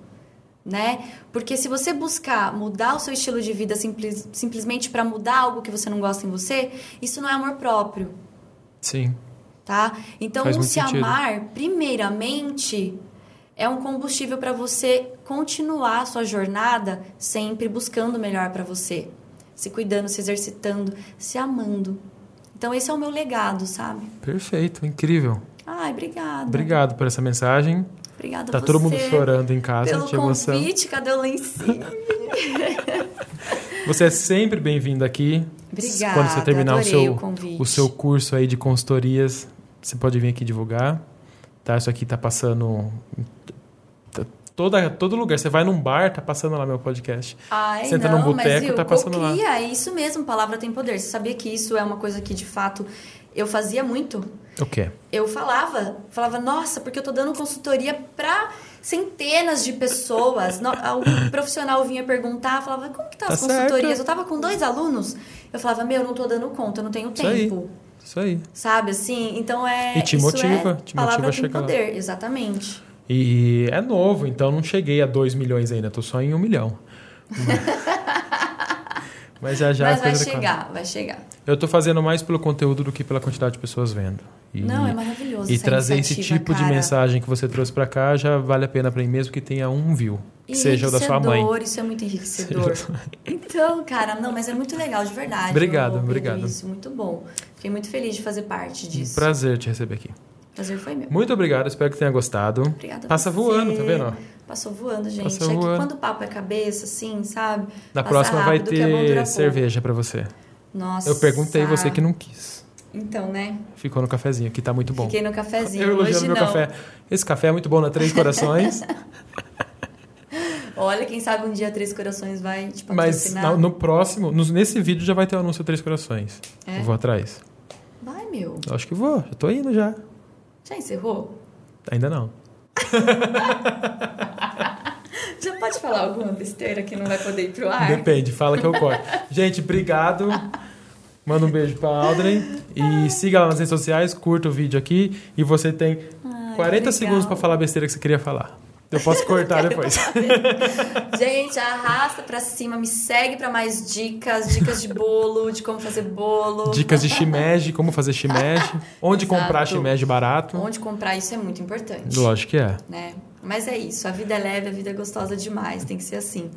né? Porque se você buscar mudar o seu estilo de vida simples, simplesmente para mudar algo que você não gosta em você, isso não é amor próprio. Sim. Tá? Então, o se sentido. amar, primeiramente, é um combustível para você continuar a sua jornada sempre buscando o melhor para você, se cuidando, se exercitando, se amando. Então, esse é o meu legado, sabe? Perfeito, incrível. Ai, obrigada. Obrigado por essa mensagem. Obrigada tá todo mundo chorando em casa pelo de emoção. convite, cadê o lencinho? você é sempre bem-vindo aqui. Obrigada. Quando você terminar o seu, o, o, seu curso aí de consultorias, você pode vir aqui divulgar. Tá? Isso aqui tá passando toda, todo lugar. Você vai num bar, tá passando lá meu podcast. Ai, você entra não, num boteco, tá passando lá. É isso mesmo, palavra tem poder. Você sabia que isso é uma coisa que de fato eu fazia muito? O quê? Eu falava, falava, nossa, porque eu tô dando consultoria para centenas de pessoas. O profissional vinha perguntar, falava, como que tá, tá as consultorias? Certo. Eu tava com dois alunos, eu falava, meu, eu não tô dando conta, eu não tenho isso tempo. Aí. Isso aí. Sabe assim? Então é. E te motiva, é te motiva a chegar poder, lá. exatamente. E é novo, então não cheguei a 2 milhões ainda, tô só em 1 um milhão. Mas já já Mas vai chegar, vai chegar. Eu tô fazendo mais pelo conteúdo do que pela quantidade de pessoas vendo. E, Não, é maravilhoso. E trazer esse tipo cara. de mensagem que você trouxe para cá já vale a pena para mim mesmo que tenha um view. Que seja o da sua mãe. Isso é muito enriquecedor. Então, cara, não, mas é muito legal, de verdade. Obrigado, obrigado. Isso, muito bom. Fiquei muito feliz de fazer parte disso. Um prazer te receber aqui. Prazer foi meu. Muito obrigado, espero que tenha gostado. Obrigada Passa voando, tá vendo? Passou voando, gente. Passa é voando. que quando o papo é cabeça, assim, sabe? Na próxima vai ter cerveja para você. Nossa. Eu perguntei você que não quis. Então, né? Ficou no cafezinho, que tá muito bom. Fiquei no cafezinho. Eu elogiando meu não. café. Esse café é muito bom na Três Corações. Olha, quem sabe um dia Três Corações vai te patrocinar. Mas no, no próximo, no, nesse vídeo já vai ter o anúncio Três Corações. É? Eu vou atrás. Vai, meu. Eu acho que vou, já tô indo já. Já encerrou? Ainda não. Já pode falar alguma besteira que não vai poder ir pro ar? Depende, fala que eu corto. Gente, obrigado. Manda um beijo pra Audrey. E siga lá nas redes sociais, curta o vídeo aqui. E você tem Ai, 40 segundos para falar a besteira que você queria falar. Eu posso cortar depois. Gente, arrasta pra cima, me segue pra mais dicas, dicas de bolo, de como fazer bolo. Dicas de shimeji, como fazer shimeji, onde Exato. comprar shimeji barato. Onde comprar, isso é muito importante. Lógico que é. Né? Mas é isso, a vida é leve, a vida é gostosa demais, tem que ser assim.